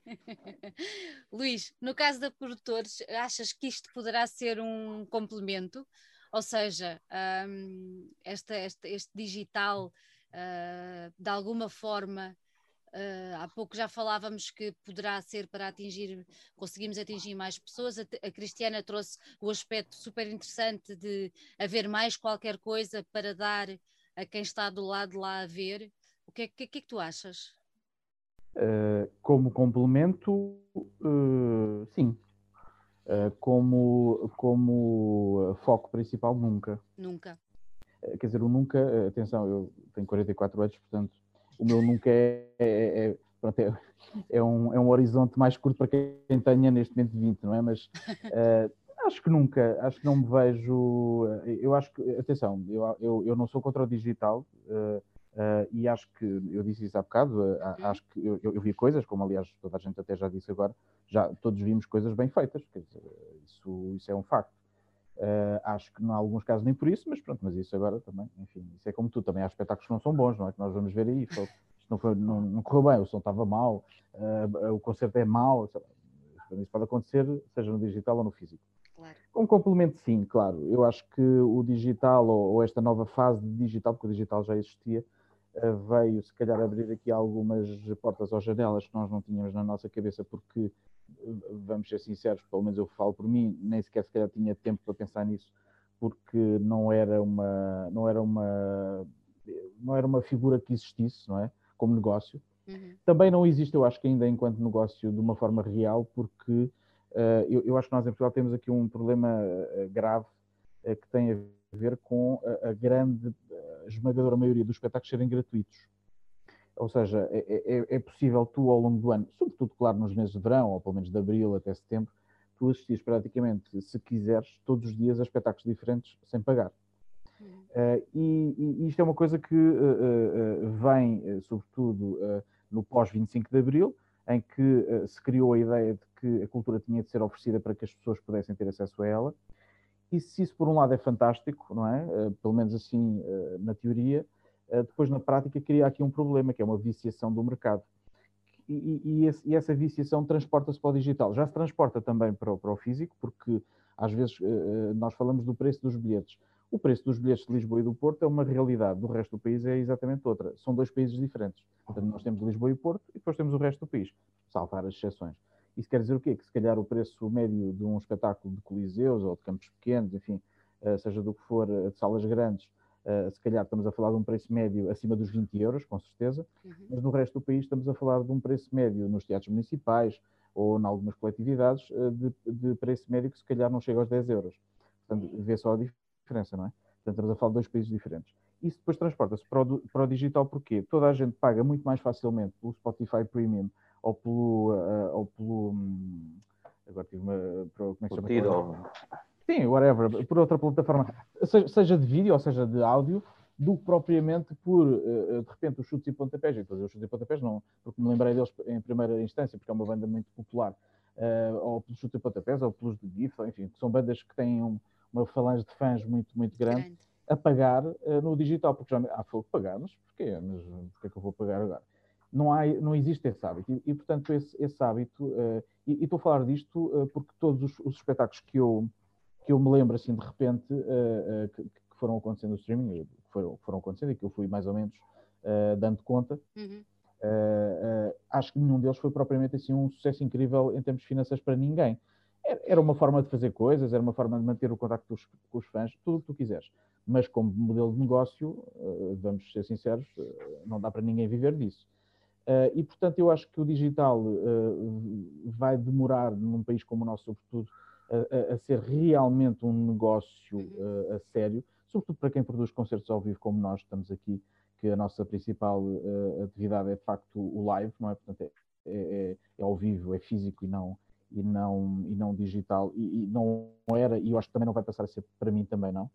Luís, no caso da produtores, achas que isto poderá ser um complemento? Ou seja, um, esta, este, este, digital, uh, de alguma forma, uh, há pouco já falávamos que poderá ser para atingir, conseguimos atingir mais pessoas. A, a Cristiana trouxe o aspecto super interessante de haver mais qualquer coisa para dar a quem está do lado lá a ver. O que é que, que, é que tu achas? Uh, como complemento, uh, sim. Como, como foco principal, nunca. Nunca. quer dizer, o nunca, atenção, eu tenho 44 anos, portanto, o meu nunca é, é, é, pronto, é, é, um, é um horizonte mais curto para quem tenha neste momento 20, não é? Mas acho que nunca, acho que não me vejo. Eu acho que, atenção, eu, eu, eu não sou contra o digital, Uh, e acho que, eu disse isso há bocado, uh, acho que eu, eu, vi coisas, como aliás toda a gente até já disse agora, já todos vimos coisas bem feitas, dizer, isso, isso é um facto. Uh, acho que em alguns casos nem por isso, mas pronto, mas isso agora também, enfim, isso é como tu, também há espetáculos que não são bons, não é? Que nós vamos ver aí, isto não, foi, não, não correu bem, o som estava mal, o concerto é mau, isso pode acontecer, seja no digital ou no físico. Claro. Como complemento, sim, claro. Eu acho que o digital, ou, ou esta nova fase de digital, porque o digital já existia, eh, veio se calhar abrir aqui algumas portas ou janelas que nós não tínhamos na nossa cabeça, porque, vamos ser sinceros, pelo menos eu falo por mim, nem sequer se calhar tinha tempo para pensar nisso, porque não era uma, não era uma não era uma figura que existisse, não é? Como negócio. Uhum. Também não existe, eu acho que ainda enquanto negócio de uma forma real, porque uh, eu, eu, acho que nós em Portugal temos aqui um problema uh, grave uh, que tem a ver com a, a grande, esmagadora maioria dos espetáculos serem gratuitos. Ou seja, é, é, é, é, possível tu ao longo do ano, sobretudo, claro, nos meses de verão, ou pelo menos de abril até setembro, tu assistires praticamente, se quiseres, todos os dias a espetáculos diferentes sem pagar. Uh, e, e, isto é uma coisa que uh, uh, vem, sobretudo, no pós-25 de Abril, em que se criou a ideia de que a cultura tinha de ser oferecida para que as pessoas pudessem ter acesso a ela. E se isso, por um lado, é fantástico, não é? pelo menos assim na teoria, depois na prática cria aqui um problema, que é uma viciação do mercado. E, e, e essa viciação transporta-se para o digital. Já se transporta também para o, para o físico, porque às vezes nós falamos do preço dos bilhetes o preço dos bilhetes de Lisboa e do Porto é uma realidade, do resto do país é exatamente outra. São dois países diferentes. Portanto, nós temos Lisboa e Porto e depois temos o resto do país, salvar as exceções. Isso quer dizer o quê? Que se calhar o preço médio de um espetáculo de coliseus ou de campos pequenos, enfim, eh, seja do que for, eh, de salas grandes, eh, se calhar estamos a falar de um preço médio acima dos 20 euros, com certeza, uhum. mas no resto do país estamos a falar de um preço médio nos teatros municipais ou em algumas coletividades de, de preço médio que se calhar não chega aos 10 euros. Portanto, vê só a diferença diferença, não é? Portanto, estamos a falar de dois países diferentes. Isso depois transporta-se para, para, o digital porque toda a gente paga muito mais facilmente pelo Spotify Premium ou pelo. Uh, ou pelo um, agora tive uma. Como é que chama? Tidal. Sim, whatever, por outra plataforma, seja, de vídeo ou seja de áudio, do que propriamente por, uh, de repente, os chutes e pontapés. Então, os chutes e pontapés não, porque me lembrei deles em primeira instância, porque é uma banda muito popular, uh, ou pelos chutes e pontapés, ou pelos de GIF, enfim, que são bandas que têm um, uma falange de fãs muito, muito grande, grande. a pagar no digital, porque já ah, foi pagar, mas porquê? Mas porquê é que eu vou pagar agora? Não, há, não existe esse hábito. E, e portanto, esse, esse hábito, e, e, estou a falar disto porque todos os, os, espetáculos que eu, que eu me lembro, assim, de repente, que, que, foram acontecendo no streaming, que foram, que foram acontecendo e que eu fui mais ou menos dando conta, uhum. acho que nenhum deles foi propriamente assim um sucesso incrível em termos financeiros para ninguém era uma forma de fazer coisas, era uma forma de manter o contacto com os fãs, tudo o que tu quiseres. Mas como modelo de negócio, eh, vamos ser sinceros, eh, não dá para ninguém viver disso. Eh, e, portanto, eu acho que o digital vai demorar, num país como o nosso, sobretudo, a, a ser realmente um negócio a sério, sobretudo para quem produz concertos ao vivo, como nós estamos aqui, que a nossa principal atividade é, de facto, o live, não é? Portanto, é, é, é ao vivo, é físico e não e não, e não digital, e, e, não era, e eu acho que também não vai passar a ser para mim também não.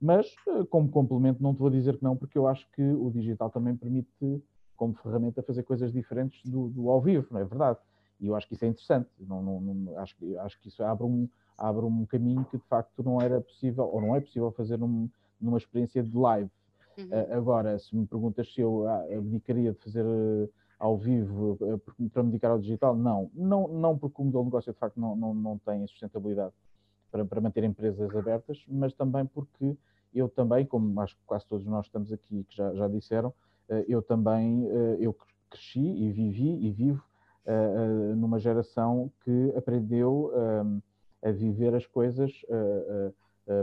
Mas, eh, como complemento, não te vou dizer que não, porque eu acho que o digital também permite, como ferramenta, fazer coisas diferentes do, do ao vivo, não é verdade? E eu acho que isso é interessante. Não, não, não, acho, acho que isso abre um, abre um caminho que, de facto, não era possível, ou não é possível fazer num, numa experiência de live. Uhum. Uh, agora, se me perguntas se eu ah, abdicaria de fazer uh, ao vivo eh, para me dedicar ao digital? Não, não, não porque o modelo de negócio de facto não, não, não tem sustentabilidade para, para manter empresas abertas, mas também porque eu também, como acho que quase todos nós estamos aqui que já, já disseram, eu também eu cresci e vivi e vivo numa geração que aprendeu a viver as coisas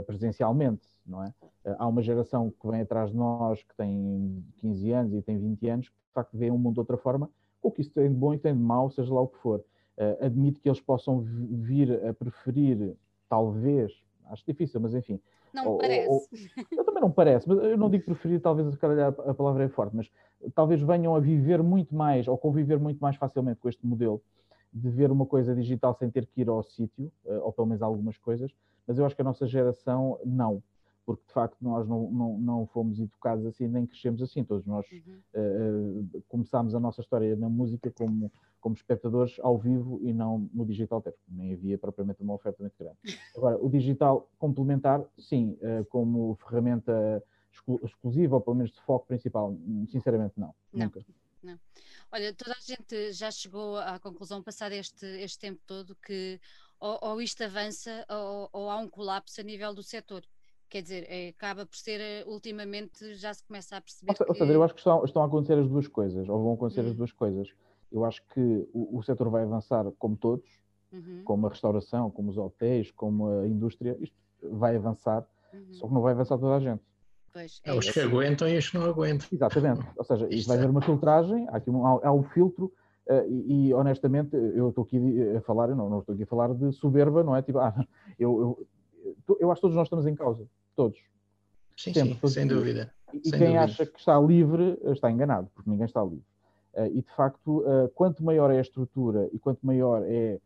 presencialmente, não é? Há uma geração que vem atrás de nós que tem 15 anos e tem 20 anos facto veem o mundo de outra forma, o que isso tem de bom e tem de mau, seja lá o que for. Uh, admito que eles possam vir a preferir, talvez, acho difícil, mas enfim. Não ou, parece. Ou, eu também não parece, mas eu não digo preferir, talvez se calhar a palavra é forte, mas talvez venham a viver muito mais ou conviver muito mais facilmente com este modelo de ver uma coisa digital sem ter que ir ao sítio, uh, ou pelo menos algumas coisas, mas eu acho que a nossa geração não porque de facto nós não, não, não fomos educados assim, nem crescemos assim. Todos nós uhum. uh, começámos a nossa história na música como, como espectadores ao vivo e não no digital, até porque nem havia propriamente uma oferta muito grande. Agora, o digital complementar, sim, uh, como ferramenta exclusiva, ou pelo menos de foco principal, sinceramente não, não. nunca. Não. Olha, toda a gente já chegou à conclusão, passado este, este tempo todo, que ou, ou isto avança ou, ou há um colapso a nível do setor quer dizer, é, acaba por ser, eh, ultimamente, já se começa a perceber. Ou, que... seja, eu acho que estão, estão a acontecer as duas coisas, ou vão acontecer uhum. as duas coisas. Eu acho que o, o setor vai avançar como todos, uhum. como a restauração, como os hotéis, como a indústria, isto vai avançar, uhum. só que não vai avançar toda a gente. Pois, é os que aguentam e os que não aguentam. Exatamente. Ou seja, isto vai haver uma filtragem, há, aqui um, há, há um filtro, uh, e, e, honestamente, eu estou aqui a falar, eu não, não estou aqui a falar de soberba, não é? Tipo, ah, eu, eu, eu acho que todos nós estamos em causa. Todos. Sim, Sempre, sim, sem dúvida. E, sem quem dúvida. acha que está livre está enganado, porque ninguém está livre. Uh, e de facto, uh, quanto maior é a estrutura e quanto maior é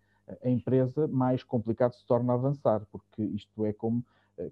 a empresa, mais complicado se torna avançar, porque isto é como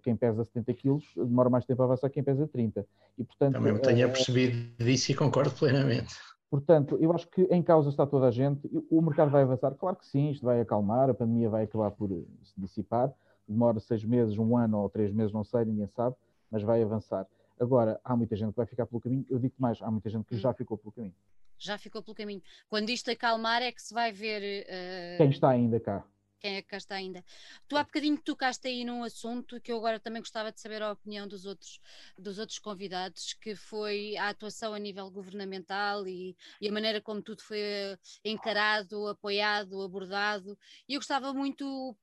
quem pesa 70 quilos demora mais tempo a avançar que quem pesa 30. E, portanto, Também me tenho é, percebido disso e concordo plenamente. Portanto, eu acho que em causa está toda a gente. O mercado vai avançar? Claro que sim, isto vai acalmar, a pandemia vai acabar por se dissipar. Demora seis meses, um ano ou três meses, não sei, ninguém sabe, mas vai avançar. Agora, há muita gente que vai ficar pelo caminho. Eu digo mais, há muita gente que já ficou pelo caminho. Já ficou pelo caminho. Quando isto acalmar é que se vai ver. Uh... Quem está ainda cá quem é que cá está ainda. Tu há bocadinho tocaste aí num assunto que eu agora também gostava de saber a opinião dos outros, dos outros convidados, que foi a atuação a nível governamental e, e a maneira como tudo foi eh, encarado, apoiado, abordado. E eu gostava muito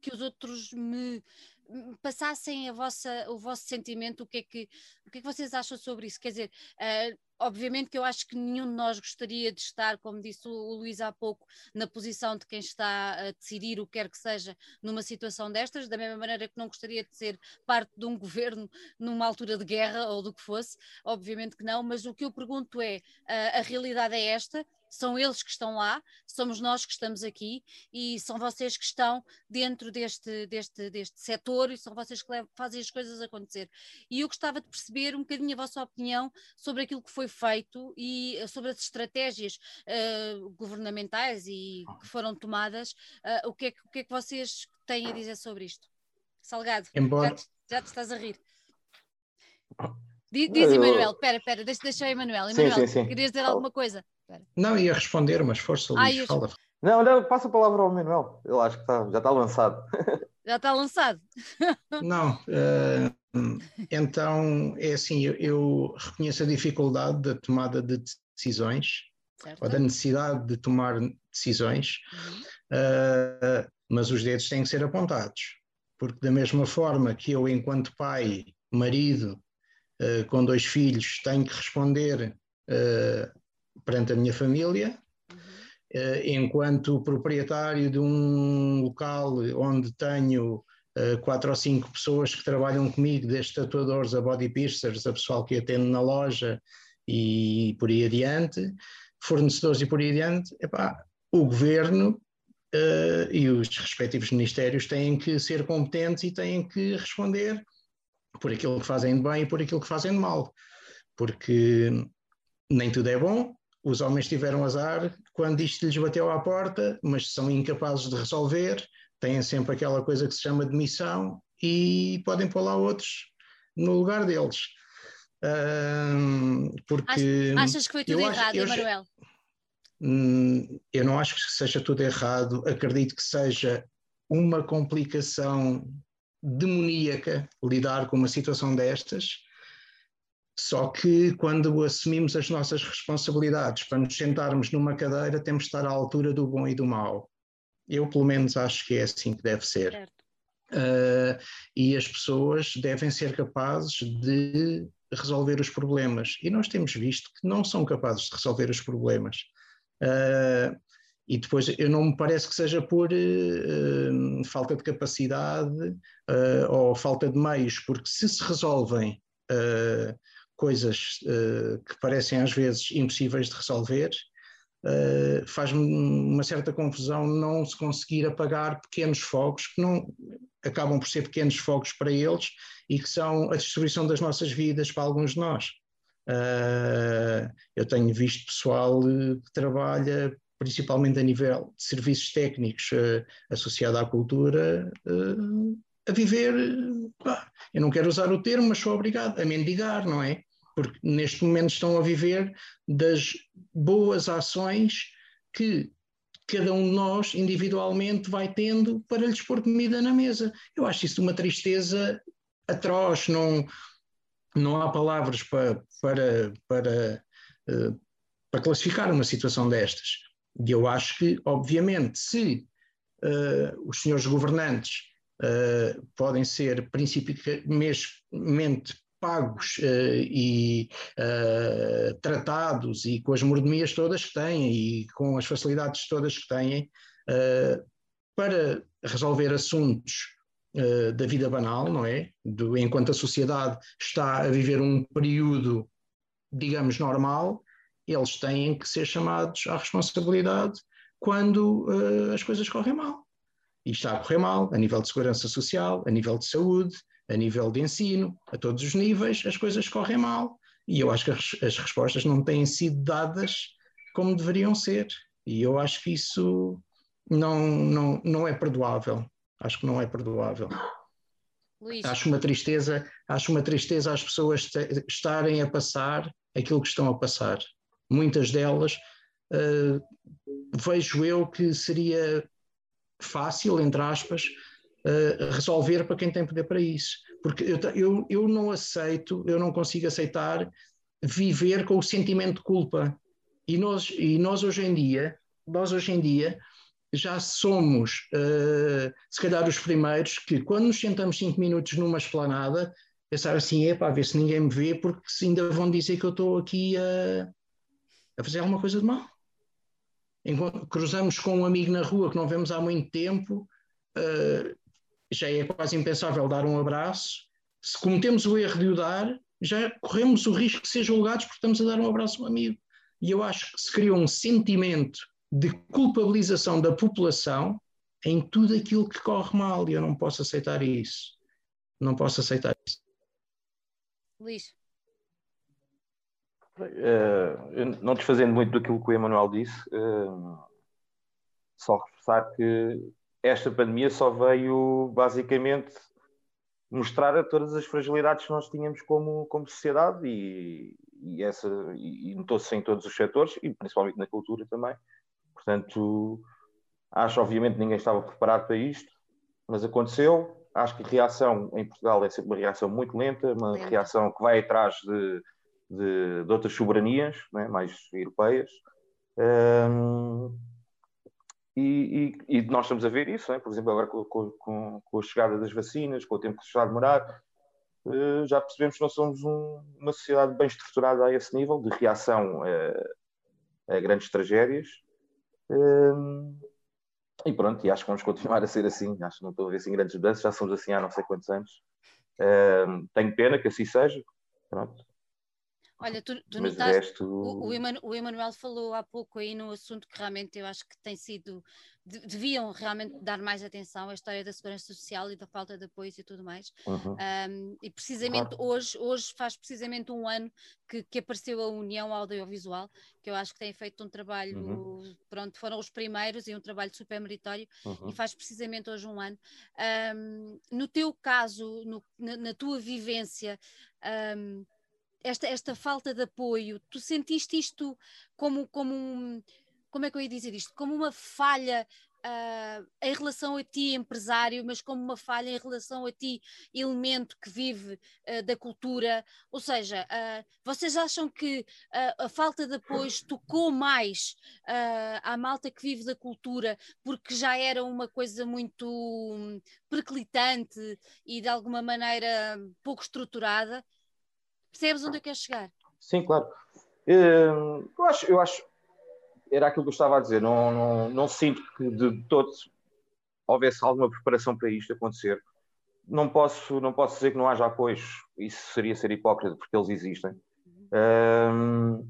que os outros me passassem a vossa, o vosso sentimento, o que, é que, o que é que vocês acham sobre isso? Quer dizer, uh, obviamente que eu acho que nenhum de nós gostaria de estar, como disse o, o Luís há pouco, na posição de quem está a decidir o que quer que seja numa situação destas, da mesma maneira que não gostaria de ser parte de um governo numa altura de guerra ou do que fosse, obviamente que não, mas o que eu pergunto é, uh, a realidade é esta, são eles que estão lá, somos nós que estamos aqui e são vocês que estão dentro deste, deste, deste setor e são vocês que levam, fazem as coisas acontecer. E eu gostava de perceber um bocadinho a vossa opinião sobre aquilo que foi feito e eh, sobre as estratégias uh, governamentais e que foram tomadas. Uh, o, que é que, o que é que vocês têm a dizer sobre isto? Salgado, Embora... já, te, já te estás a rir. Diz, diz Emanuel, espera, espera, deixa, deixa o Emanuel. Emanuel, querias dizer alguma coisa? Não, ia responder, mas força, Luís, ah, fala. Não, não, passa a palavra ao Manuel. Eu acho que tá, já está lançado. Já está lançado? não. Uh, então, é assim, eu, eu, reconheço a dificuldade da tomada de decisões, certo. ou da necessidade de tomar decisões, uhum. uh, mas os dedos têm que ser apontados. Porque da mesma forma que eu, enquanto pai, marido, uh, com dois filhos, tenho que responder perante a minha família, uh, enquanto proprietário de um local onde tenho uh, quatro ou cinco pessoas que trabalham comigo, desde tatuadores a body piercers, a pessoal que atende na loja e por aí adiante, fornecedores e por aí adiante, epá, o governo Uh, e os respectivos ministérios têm que ser competentes e têm que responder por aquilo que fazem de bem e por aquilo que fazem de mal, porque nem tudo é bom, os homens tiveram azar quando isto lhes bateu à porta, mas são incapazes de resolver, têm sempre aquela coisa que se chama de missão e podem pôr lá outros no lugar deles. Uh, porque Achas que foi tudo errado, acho, Emanuel? Hum, eu não acho que seja tudo errado, acredito que seja uma complicação demoníaca lidar com uma situação destas, só que quando assumimos as nossas responsabilidades para nos sentarmos numa cadeira, temos de estar à altura do bom e do mau. Eu, pelo menos, acho que é assim que deve ser. Uh, e as pessoas devem ser capazes de resolver os problemas. E nós temos visto que não são capazes de resolver os problemas. Uh, e depois, eu não me parece que seja por uh, falta de capacidade ou falta de meios, porque se se resolvem coisas uh, que parecem às vezes impossíveis de resolver, uh, faz-me uma certa confusão não se conseguir apagar pequenos fogos que não acabam por ser pequenos fogos para eles e que são a destruição das nossas vidas para alguns de nós. Uh, eu tenho visto pessoal que trabalha principalmente a nível de serviços técnicos associado à cultura, a viver, eu não quero usar o termo, mas sou obrigado a mendigar, não é? porque neste momento estão a viver das boas ações que cada um de nós individualmente vai tendo para lhes pôr comida na mesa. Eu acho isso uma tristeza atroz, não, não há palavras para, para, para, uh, para classificar uma situação destas. E eu acho que, obviamente, se uh, os senhores governantes uh, podem ser principalmente pagos uh, e uh, tratados e com as mordomias todas que têm e com as facilidades todas que têm uh, para resolver assuntos da vida banal, não é? Do, enquanto a sociedade está a viver um período, digamos, normal, eles têm que ser chamados à responsabilidade quando as coisas correm mal. E está a correr mal a nível de segurança social, a nível de saúde, a nível de ensino, a todos os níveis, as coisas correm mal. E eu acho que as, as respostas não têm sido dadas como deveriam ser. E eu acho que isso não, não, não é perdoável. Acho que não é perdoável. Luís. Acho uma tristeza, acho uma tristeza as pessoas estarem a passar aquilo que estão a passar. Muitas delas uh, vejo eu que seria fácil, entre aspas, uh, resolver para quem tem poder para isso. Porque eu, eu, eu não aceito, eu não consigo aceitar viver com o sentimento de culpa. E nós, e nós hoje em dia, nós hoje em dia já somos, uh, se calhar, os primeiros que, quando nos sentamos cinco minutos numa esplanada, pensar assim, é para ver se ninguém me vê, porque ainda vão dizer que eu estou aqui a, a fazer alguma coisa de mal. Cruzamos com um amigo na rua que não vemos há muito tempo, uh, já é quase impensável dar um abraço. Se cometemos o erro de o dar, já corremos o risco de ser julgados porque estamos a dar um abraço a um amigo. E eu acho que se criou um sentimento de culpabilização da população em tudo aquilo que corre mal e eu não posso aceitar isso. Não posso aceitar isso. Luís. Uh, não desfazendo muito daquilo que o Emanuel disse, uh, só reforçar que esta pandemia só veio basicamente mostrar a todas as fragilidades que nós tínhamos como, como sociedade e, e, essa, e, e notou-se em todos os setores e principalmente na cultura também. Portanto, acho obviamente que ninguém estava preparado para isto, mas aconteceu. Acho que a reação em Portugal é sempre uma reação muito lenta, uma lenta. reação que vai atrás de, de, de outras soberanias é? mais europeias. Um, e, e, e, nós estamos a ver isso, é? por exemplo, agora com, com, com, a chegada das vacinas, com o tempo que se está a demorar, uh, já percebemos que nós somos um, uma sociedade bem estruturada a esse nível de reação a, a grandes tragédias. Um, e pronto, e acho que vamos continuar a ser assim. Acho que não estou a ver assim grandes mudanças, já somos assim há não sei quantos anos. Um, tenho pena que assim seja. Pronto. Olha, tu, tu notaste, resto... o, o, Emanuel falou há pouco aí num assunto que realmente eu acho que tem sido, de, deviam realmente dar mais atenção à história da segurança social e da falta de apoio e tudo mais. Uhum. Um, e precisamente claro. hoje, hoje faz precisamente um ano que, que, apareceu a União Audiovisual, que eu acho que tem feito um trabalho, uhum. pronto, foram os primeiros e um trabalho super meritório, uhum. e faz precisamente hoje um ano. Um, no teu caso, no, na, na, tua vivência, um, esta, esta falta de apoio, tu sentiste isto como, como um, como é que eu ia dizer isto? Como uma falha uh, em relação a ti, empresário, mas como uma falha em relação a ti, elemento que vive uh, da cultura. Ou seja, uh, vocês acham que a falta de apoio tocou mais à malta que vive da cultura porque já era uma coisa muito um, perclitante e de alguma maneira pouco estruturada? Percebes onde eu quero chegar? Sim, claro. Hum, eu acho, eu acho, era aquilo que eu estava a dizer, não, não, não sinto que de todos houvesse alguma preparação para isto acontecer. Não posso, não posso dizer que não haja apoios, isso seria ser hipócrita, porque eles existem. Uhum.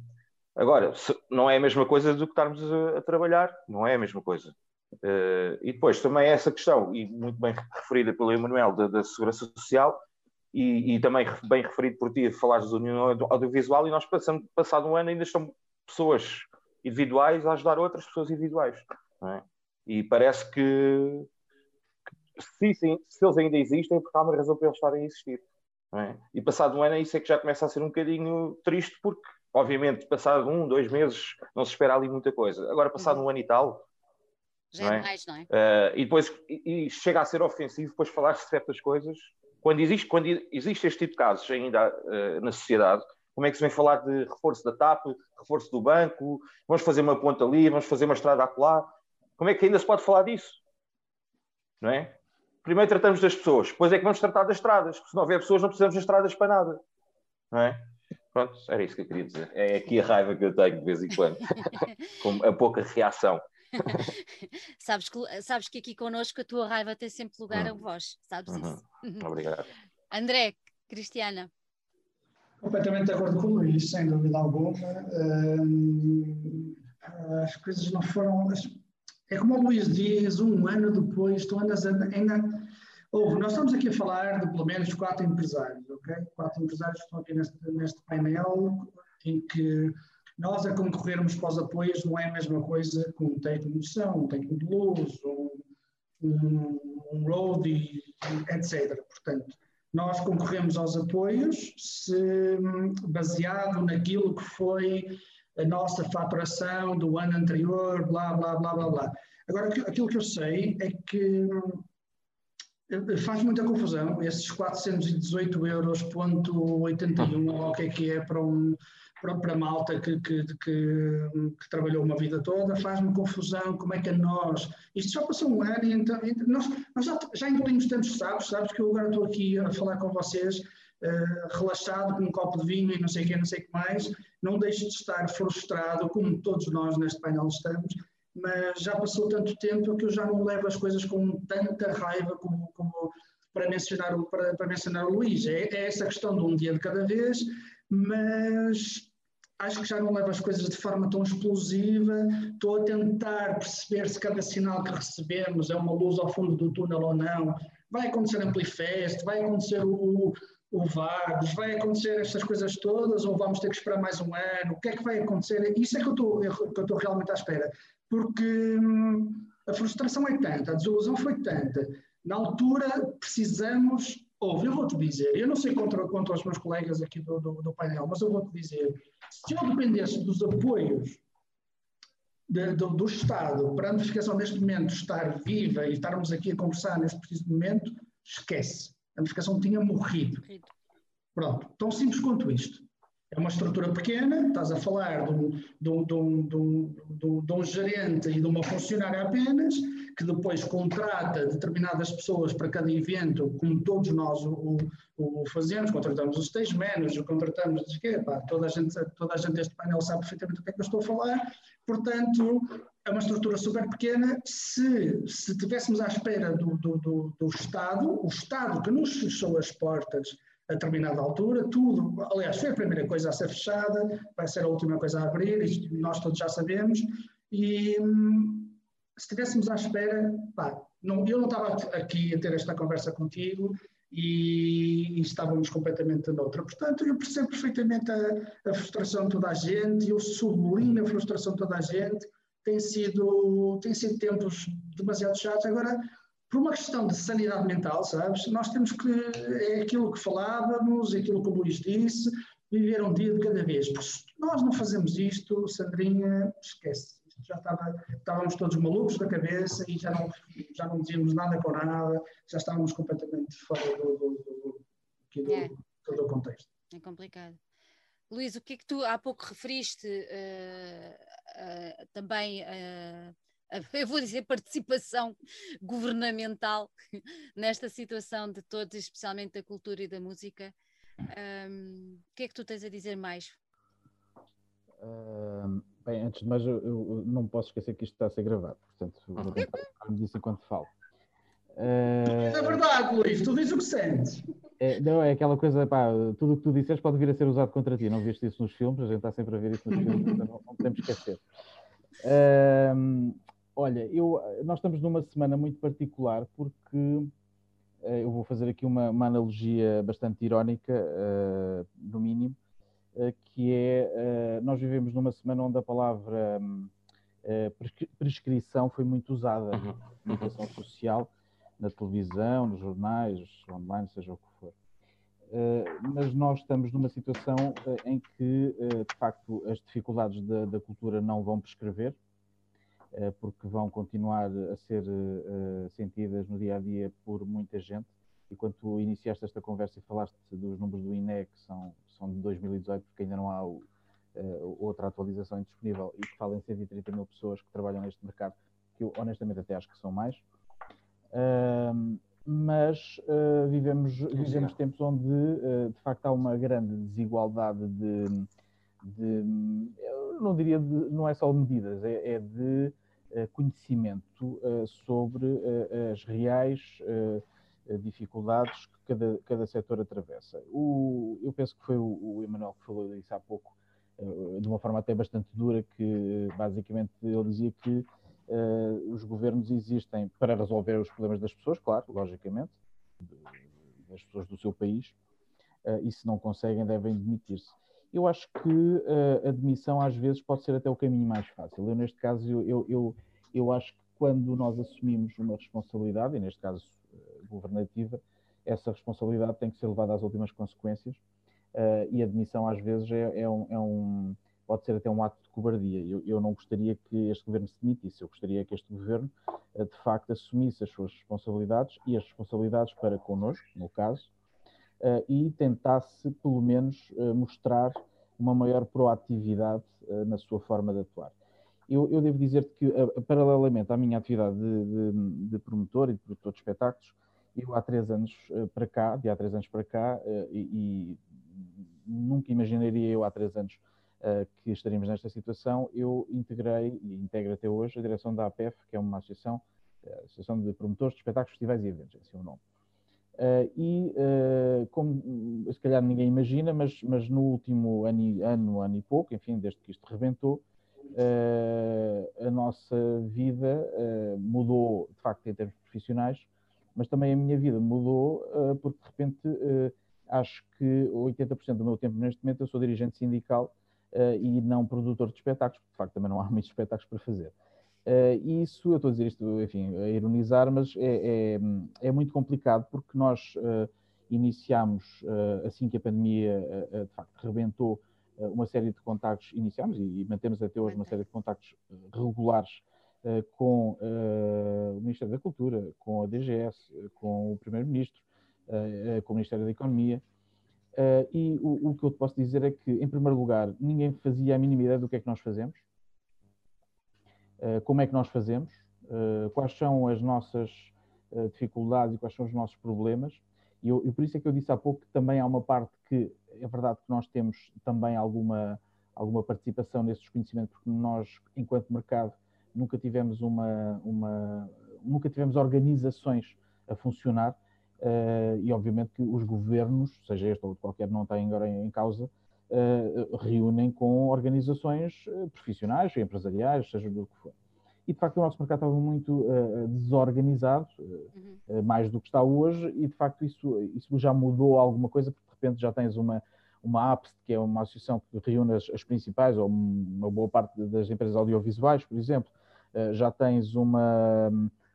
agora, não é a mesma coisa do que estarmos a, a trabalhar, não é a mesma coisa. Uh, e depois também essa questão, e muito bem referida pelo Emanuel, da, da segurança social, e, e, também bem referido por ti, falares da União Audiovisual, e nós passamos, passado um ano ainda estão pessoas individuais a ajudar outras pessoas individuais. É? E parece que, que se, se, eles ainda existem, porque há uma razão para eles estarem a existir. É? E passado um ano, isso é que já começa a ser um bocadinho triste, porque, obviamente, passado um, dois meses, não se espera ali muita coisa. Agora, passado uhum. um ano e tal. Já é, é mais, não é? Uh, e depois e, e chega a ser ofensivo depois falar de certas coisas quando existe, quando existe este tipo de casos ainda uh, na sociedade, como é que se vem falar de reforço da TAP, reforço do banco, vamos fazer uma ponta ali, vamos fazer uma estrada acolá? Como é que ainda se pode falar disso? Não é? Primeiro tratamos das pessoas, depois é que vamos tratar das estradas, porque se não houver pessoas não precisamos de estradas para nada. não é? Pronto, era isso que eu queria dizer. É aqui a raiva que eu tenho de vez em quando, com a pouca reação. sabes, que, sabes que aqui connosco a tua raiva tem sempre lugar a hum. voz, sabes uhum. isso? Obrigado. André, Cristiana. Completamente de acordo com o Luís, sem dúvida alguma. as coisas não foram. É como o Luís diz, um ano depois, tu andas ainda. Ouve, nós estamos aqui a falar de pelo menos quatro empresários, ok? Quatro empresários que estão aqui neste, neste painel, em que nós a concorrermos para os apoios não é a mesma coisa que um técnico de som, um técnico de luz, um, um, um roadie, etc. Portanto, nós concorremos aos apoios se, baseado naquilo que foi a nossa faturação do ano anterior, blá, blá, blá, blá, blá. Agora, aquilo que eu sei é que eh, faz muita confusão esses 418 euros, ponto 81, ou o que é que é para um, para a malta que, que, que, que, trabalhou uma vida toda, faz-me confusão como é que a nós. Isto já passou um ano e então, nós, nós já, já engolimos tantos sabes, sabes que eu agora estou aqui a falar com vocês, uh, relaxado, com um copo de vinho e não sei o que, não sei o que mais. Não deixo de estar frustrado, como todos nós neste painel estamos, mas já passou tanto tempo que eu já não levo as coisas com tanta raiva como, como para, mencionar, para, para mencionar o Luís. É, é essa questão de um dia de cada vez, mas acho que já não levo as coisas de forma tão explosiva. Estou a tentar perceber se cada sinal que recebemos é uma luz ao fundo do túnel ou não. Vai acontecer Amplifest, vai acontecer o, o Vagos, vai acontecer estas coisas todas ou vamos ter que esperar mais um ano? O que é que vai acontecer? Isso é que eu estou, realmente à espera. Porque hum, a frustração é tanta, a desilusão foi tanta. Na altura precisamos Ouve, eu vou-te dizer, eu não sei contra, contra os meus colegas aqui do, do, do painel, mas eu vou-te dizer, se eu dependesse dos apoios de, do, do, Estado para a notificação neste momento estar viva e estarmos aqui a conversar neste preciso momento, esquece. A notificação tinha morrido. Pronto, tão simples quanto isto. É uma estrutura pequena, estás a falar de um, de, um, de, um, de um, gerente e de uma funcionária apenas, que depois contrata determinadas pessoas para cada evento, como todos nós o, o, o fazemos, contratamos os stage managers, contratamos, pá, toda, a gente, toda a gente deste painel sabe perfeitamente o que é que eu estou a falar, portanto, é uma estrutura super pequena. Se, se estivéssemos à espera do, do, do, do Estado, o Estado que nos fechou as portas a determinada altura, tudo, aliás, foi a primeira coisa a ser fechada, vai ser a última coisa a abrir, isto nós todos já sabemos, e hum, se estivéssemos à espera, pá, não, eu não estava aqui a ter esta conversa contigo e, e estávamos completamente noutra. Portanto, eu percebo perfeitamente a, a, frustração de toda a gente, eu sublinho a frustração de toda a gente, tem sido, tem sido tempos demasiado chatos. Agora, por uma questão de sanidade mental, sabes? Nós temos que, é aquilo que falávamos, é aquilo que o Luís disse, viver um dia de cada vez. Porque se nós não fazemos isto, Sandrinha, esquece. Já estava, estávamos todos malucos da cabeça e já não, já não dizíamos nada com nada, já estávamos completamente fora do, do, do, do, é. do contexto. É complicado. Luís, o que é que tu há pouco referiste uh, uh, também uh, eu vou dizer participação governamental nesta situação de todos, especialmente da cultura e da música. Um, o que é que tu tens a dizer mais? Uh, bem, antes de mais, eu, eu, não posso esquecer que isto está a ser gravado, portanto, vou tentar disso enquanto falo. Uh, é verdade, Luís, tu dizes o que sentes. É, não, é aquela coisa, pá, tudo o que tu disseste pode vir a ser usado contra ti. Não viste isso nos filmes, a gente está sempre a ver isso nos filmes, então não, não podemos esquecer. Uh, Olha, eu, nós estamos numa semana muito particular porque eh, eu vou fazer aqui uma, uma analogia bastante irónica, uh, no mínimo, uh, que é uh, nós vivemos numa semana onde a palavra prescrição foi muito usada na comunicação social, na televisão, nos jornais, online, seja o que for. mas nós estamos numa situação em que, de facto, as dificuldades da, da cultura não vão prescrever, eh, porque vão continuar a ser eh, sentidas no dia a dia por muita gente. E quando tu iniciaste esta conversa e falaste dos números do INE, que são, são de 2018, porque ainda não há o, uh, outra atualização disponível, e que falam em 130 mil pessoas que trabalham neste mercado, que eu honestamente até acho que são mais. Mas uh, vivemos, vivemos tempos onde, uh, de facto, há uma grande desigualdade de, de eu não diria, de, não é só medidas, é, é de conhecimento sobre as reais dificuldades que cada, cada setor atravessa. O, eu penso que foi o, o Emanuel que falou disso há pouco, de uma forma até bastante dura, que basicamente ele dizia que uh, os governos existem para resolver os problemas das pessoas, claro, logicamente, das pessoas do seu país, uh, e se não conseguem, devem demitir-se. Eu acho que uh, a demissão às vezes pode ser até o caminho mais fácil. Eu, neste caso, eu, eu, eu acho que quando nós assumimos uma responsabilidade, e neste caso governativa, essa responsabilidade tem que ser levada às últimas consequências uh, e a demissão às vezes é, é, um, é, um, pode ser até um ato de cobardia. Eu, eu, não gostaria que este governo se demitisse, eu gostaria que este governo, uh, de facto, assumisse as suas responsabilidades e as responsabilidades para connosco, no caso, e tentasse, pelo menos, uh, mostrar uma maior proatividade na sua forma de atuar. Eu, eu devo dizer que, paralelamente à minha atividade de, de, de, promotor e de produtor de espetáculos, eu há três anos para cá, de há três anos para cá, e, nunca imaginaria eu há três anos que estaríamos nesta situação, eu integrei e integro até hoje a direção da APF, que é uma associação, Associação de Promotores de Espetáculos, Festivais e Eventos, esse é o nome. Uh, e, como se calhar ninguém imagina, mas, mas no último ano, ano, ano e pouco, enfim, desde que isto rebentou, a nossa vida mudou, de facto, em termos profissionais, mas também a minha vida mudou porque, de repente, acho que 80% do meu tempo neste momento eu sou dirigente sindical e não produtor de espetáculos, porque de facto também não há muitos espetáculos para fazer. Uh, e isso, eu estou a dizer isto, enfim, a ironizar, mas é, é, é muito complicado porque nós uh, iniciámos, assim que a pandemia de facto rebentou, uma série de contactos, iniciámos e, mantemos até hoje uma série de contactos regulares com o Ministério da Cultura, com a DGS, com o Primeiro-Ministro, com o Ministério da Economia, e o, que eu te posso dizer é que, em primeiro lugar, ninguém fazia a mínima ideia do que é que nós fazemos, como é que nós fazemos, uh, quais são as nossas dificuldades e quais são os nossos problemas. E, eu, e, por isso é que eu disse há pouco que também há uma parte que é verdade que nós temos também alguma, alguma participação nesse desconhecimento, porque nós, enquanto mercado, nunca tivemos uma, uma nunca tivemos organizações a funcionar Uh, e obviamente que os governos, seja este ou qualquer não tem agora em, em causa, uh, reúnem com organizações eh, profissionais, empresariais, seja do que for. E de facto o nosso mercado estava muito uh, desorganizado, uhum. mais do que está hoje, e de facto isso, isso já mudou alguma coisa, porque de repente já tens uma, uma APS, que é uma associação que reúne as, as principais, ou uma boa parte das empresas audiovisuais, por exemplo, já tens uma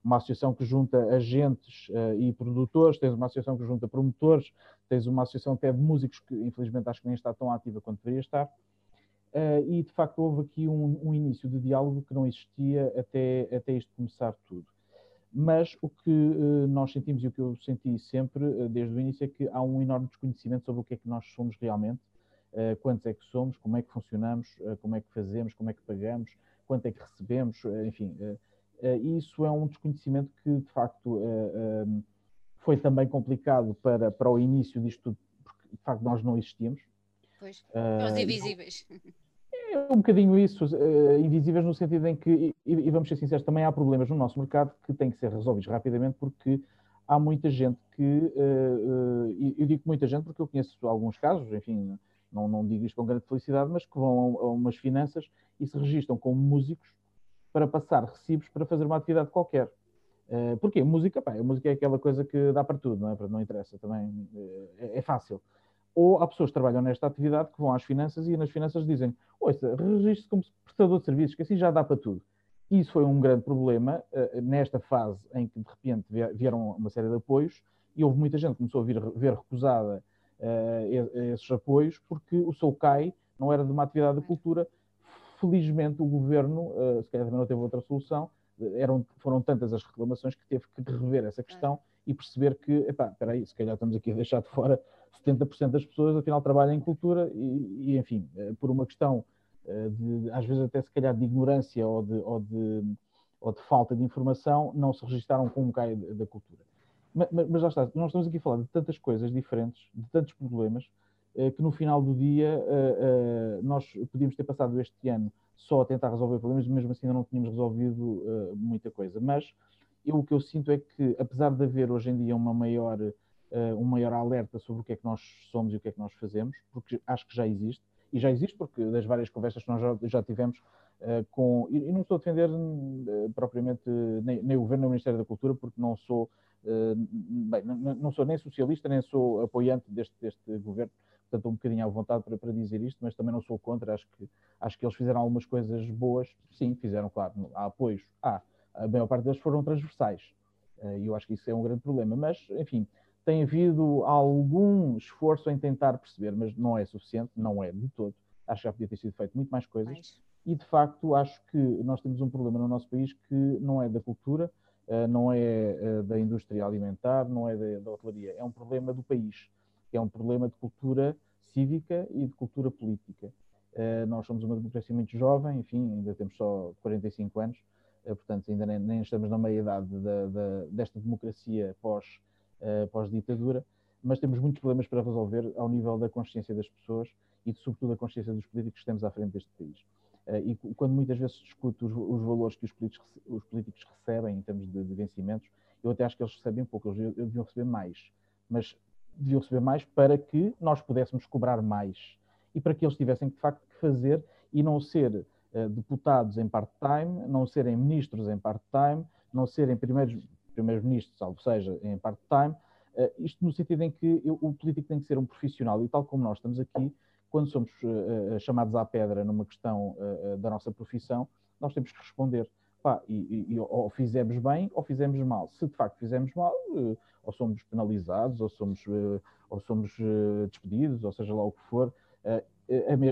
uma associação que junta agentes uh, e produtores, tens uma associação que junta promotores, tens uma associação até de músicos que infelizmente acho que nem está tão ativa quanto deveria estar. Uh, e de facto houve aqui um, um, início de diálogo que não existia até, até isto começar tudo. Mas o que uh, nós sentimos e o que eu senti sempre desde o início é que há um enorme desconhecimento sobre o que é que nós somos realmente, quantos é que somos, como é que funcionamos, como é que fazemos, como é que pagamos, quanto é que recebemos, enfim, eh, isso é um desconhecimento que, de facto, eh, ehm, foi também complicado para, para o início disto tudo, porque, de facto, nós não existíamos. Pois, uh, os invisíveis. É um bocadinho isso, invisíveis no sentido em que, e, e, vamos ser sinceros, também há problemas no nosso mercado que têm que ser resolvidos rapidamente porque há muita gente que, eu digo muita gente porque eu conheço alguns casos, enfim, não, não digo isto com grande felicidade, mas que vão a, a umas finanças e se registram como músicos para passar recibos para fazer uma atividade qualquer. Uh, porquê? Música, pá, a música é aquela coisa que dá para tudo, não é? Não interessa também, é, é fácil. Ou há pessoas que trabalham nesta atividade que vão às finanças e nas finanças dizem: Ouça, registre-se como prestador de serviços, que assim já dá para tudo. Isso foi um grande problema uh, nesta fase em que de repente vieram uma série de apoios e houve muita gente que começou a vir, ver recusada uh, esses apoios porque o seu CAI não era de uma atividade de cultura felizmente o governo, uh, se calhar também não teve outra solução, eram, foram tantas as reclamações que teve que rever essa questão e perceber que, epá, espera aí, se calhar estamos aqui a deixar de fora 70% das pessoas, afinal trabalham em cultura e, e enfim, uh, por uma questão de, às vezes até se calhar de ignorância ou de, ou de, ou de falta de informação, não se registaram com um CAI da cultura. Mas, mas já está, nós estamos aqui a falar de tantas coisas diferentes, de tantos problemas, eh, que no final do dia eh, nós podíamos ter passado este ano só a tentar resolver problemas, mesmo assim ainda não tínhamos resolvido muita coisa. Mas eu, o que eu sinto é que, apesar de haver hoje em dia uma maior, um maior alerta sobre o que é que nós somos e o que é que nós fazemos, porque acho que já existe, e já existe porque das várias conversas que nós já, tivemos com, e, não estou a defender propriamente nem, o governo nem o Ministério da Cultura, porque não sou, bem, não, sou nem socialista, nem sou apoiante deste, deste governo, portanto estou um bocadinho à vontade para, para dizer isto, mas também não sou contra, acho que, acho que eles fizeram algumas coisas boas, sim, fizeram, claro, há apoios, há, a maior parte deles foram transversais, e eu acho que isso é um grande problema, mas, enfim, tem havido algum esforço em tentar perceber, mas não é suficiente, não é de todo. Acho que já podia ter sido feito muito mais coisas. Mais. E, de facto, acho que nós temos um problema no nosso país que não é da cultura, eh, não é eh, da indústria alimentar, não é da, da hotelaria. É um problema do país. É um problema de cultura cívica e de cultura política. Eh, nós somos uma democracia muito jovem, enfim, ainda temos só 45 anos, portanto, ainda nem, nem estamos na meia-idade desta democracia pós uh, pós-ditadura, mas temos muitos problemas para resolver ao nível da consciência das pessoas e, sobretudo, da consciência dos políticos que temos à frente deste país. E quando muitas vezes discuto os, os valores que os políticos, os políticos, recebem em termos de, de, vencimentos, eu até acho que eles recebem pouco, eles deviam receber mais, mas deviam receber mais para que nós pudéssemos cobrar mais e para que eles tivessem, de facto, que fazer e não ser uh, deputados em part-time, não serem ministros em part-time, não serem primeiros primeiro-ministro, salvo seja, em part-time, uh, isto no sentido em que eu, o político tem que ser um profissional e tal como nós estamos aqui, quando somos uh, chamados à pedra numa questão da nossa profissão, nós temos que responder. Pá, e, e, ou fizemos bem ou fizemos mal. Se de facto fizemos mal, ou somos penalizados, ou somos, ou somos despedidos, ou seja lá o que for.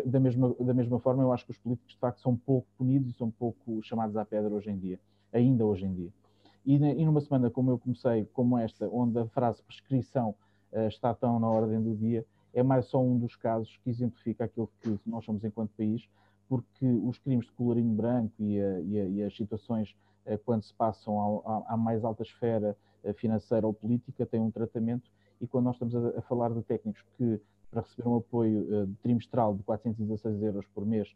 da, mesma, da mesma forma, eu acho que os políticos de facto são pouco punidos e são pouco chamados à pedra hoje em dia, ainda hoje em dia. E, e, numa semana como eu comecei, como esta, onde a frase prescrição está tão na ordem do dia, é mais só um dos casos que exemplifica aquilo que nós somos enquanto país, porque os crimes de colorinho branco e, a, e, a, e as situações uh, quando se passam à mais alta esfera uh, financeira ou política têm um tratamento. E quando nós estamos a, a falar de técnicos que para receber um apoio trimestral de 416 euros por mês,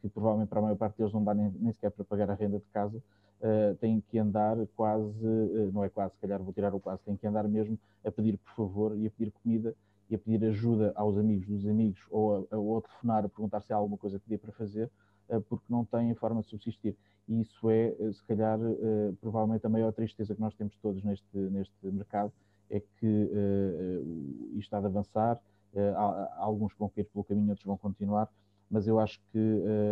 que provavelmente para a maior parte deles não dá nem, nem sequer para pagar a renda de casa, uh, têm que andar quase, uh, não é quase, se calhar vou tirar o quase, têm que andar mesmo a pedir por favor e a pedir comida e a pedir ajuda aos amigos dos amigos ou a, ou a telefonar a perguntar se há alguma coisa que dê para fazer, uh, porque não têm forma de subsistir. E isso é, se calhar, provavelmente a maior tristeza que nós temos todos neste, neste mercado, é que isto está de avançar, alguns vão cair pelo caminho, outros vão continuar, mas eu acho que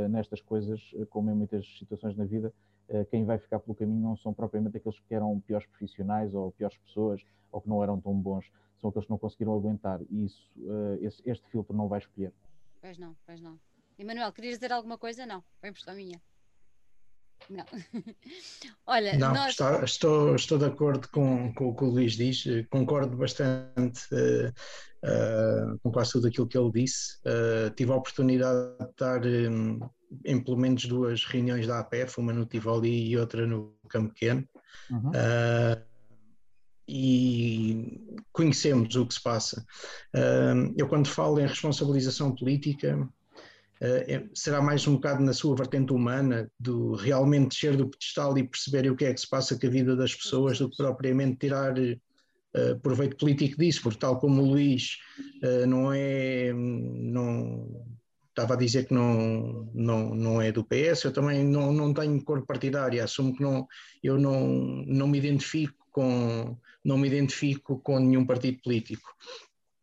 nestas coisas, como em muitas situações na vida, eh, quem vai ficar pelo caminho não são propriamente aqueles que eram piores profissionais ou piores pessoas ou que não eram tão bons, são aqueles que não conseguiram aguentar e isso, eh, este filtro não vai escolher. Pois não, pois não. Emanuel, querias dizer alguma coisa? Não, foi impressão minha. Não. Olha, não, nós... está, estou, estou de acordo com, com o que o Luís diz, concordo bastante uh, uh, com quase tudo aquilo que ele disse. Uh, tive a oportunidade de estar um, em pelo menos duas reuniões da APF, uma no Tivoli e outra no Campo Pequeno. Uhum. e conhecemos o que se passa. eu, quando falo em responsabilização política, Uh, será mais um bocado na sua vertente humana, do realmente descer do pedestal e perceber o que é que se passa com a vida das pessoas, do que propriamente tirar uh, proveito político disso, porque tal como o Luís uh, não é, não, estava a dizer que não, não, não é do PS, eu também não, não tenho cor partidária, assumo que não, eu não, não me identifico com não me identifico com nenhum partido político.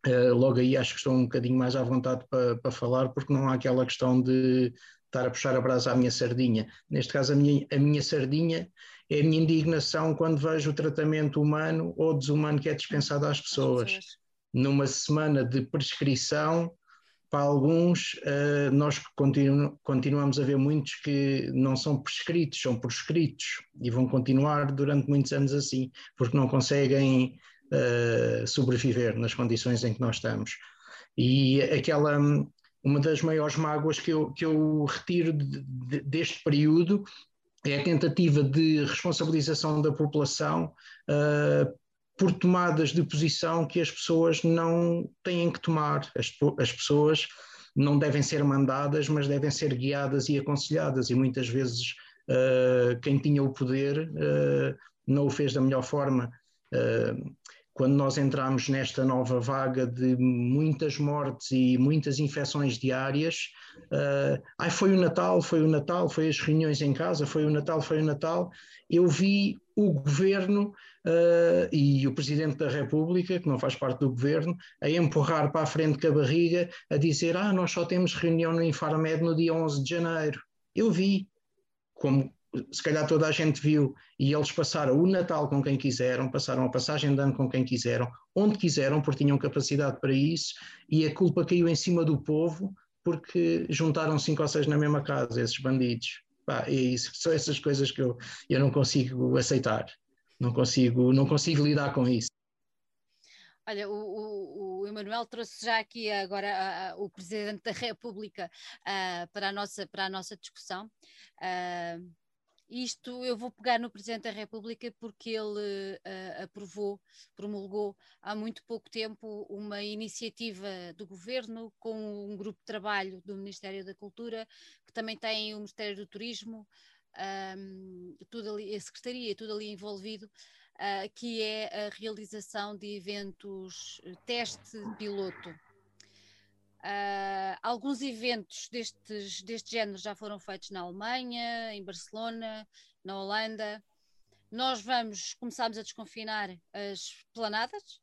Uh, logo aí acho que estou um bocadinho mais à vontade para, para falar, porque não há aquela questão de estar a puxar a brasa à minha sardinha. Neste caso, a minha, a minha sardinha é a minha indignação quando vejo o tratamento humano ou desumano que é dispensado às pessoas. Numa semana de prescrição, para alguns, uh, nós continu continuamos a ver muitos que não são prescritos, são proscritos e vão continuar durante muitos anos assim, porque não conseguem uh, sobreviver nas condições em que nós estamos. E aquela, uma das maiores mágoas que eu, que eu retiro de, de, deste período é a tentativa de responsabilização da população uh, por tomadas de posição que as pessoas não têm que tomar. As, as pessoas não devem ser mandadas, mas devem ser guiadas e aconselhadas, e muitas vezes uh, quem tinha o poder uh, não o fez da melhor forma. Uh, quando nós entramos nesta nova vaga de muitas mortes e muitas infecções diárias, uh, ai, foi o Natal, foi o Natal, foi as reuniões em casa, foi o Natal, foi o Natal, eu vi o governo uh, e o Presidente da República, que não faz parte do governo, a empurrar para a frente com a barriga, a dizer, ah, nós só temos reunião no Infarmed no dia 11 de janeiro. Eu vi, como se calhar toda a gente viu, e eles passaram o Natal com quem quiseram, passaram a passagem de ano com quem quiseram, onde quiseram, porque tinham capacidade para isso, e a culpa caiu em cima do povo, porque juntaram cinco ou seis na mesma casa, esses bandidos. É isso, são essas coisas que eu, eu não consigo aceitar, não consigo, não consigo lidar com isso. Olha, o, o, o Emanuel trouxe já aqui agora uh, o Presidente da República uh, para, a nossa, para a nossa discussão. Isto eu vou pegar no Presidente da República porque ele aprovou, promulgou há muito pouco tempo uma iniciativa do Governo com um grupo de trabalho do Ministério da Cultura, que também tem o Ministério do Turismo, um, tudo ali, a Secretaria, tudo ali envolvido, uh, que é a realização de eventos eh, teste piloto. Uh, alguns eventos destes, deste género já foram feitos na Alemanha, em Barcelona, na Holanda. Nós vamos, começamos a desconfinar as planadas.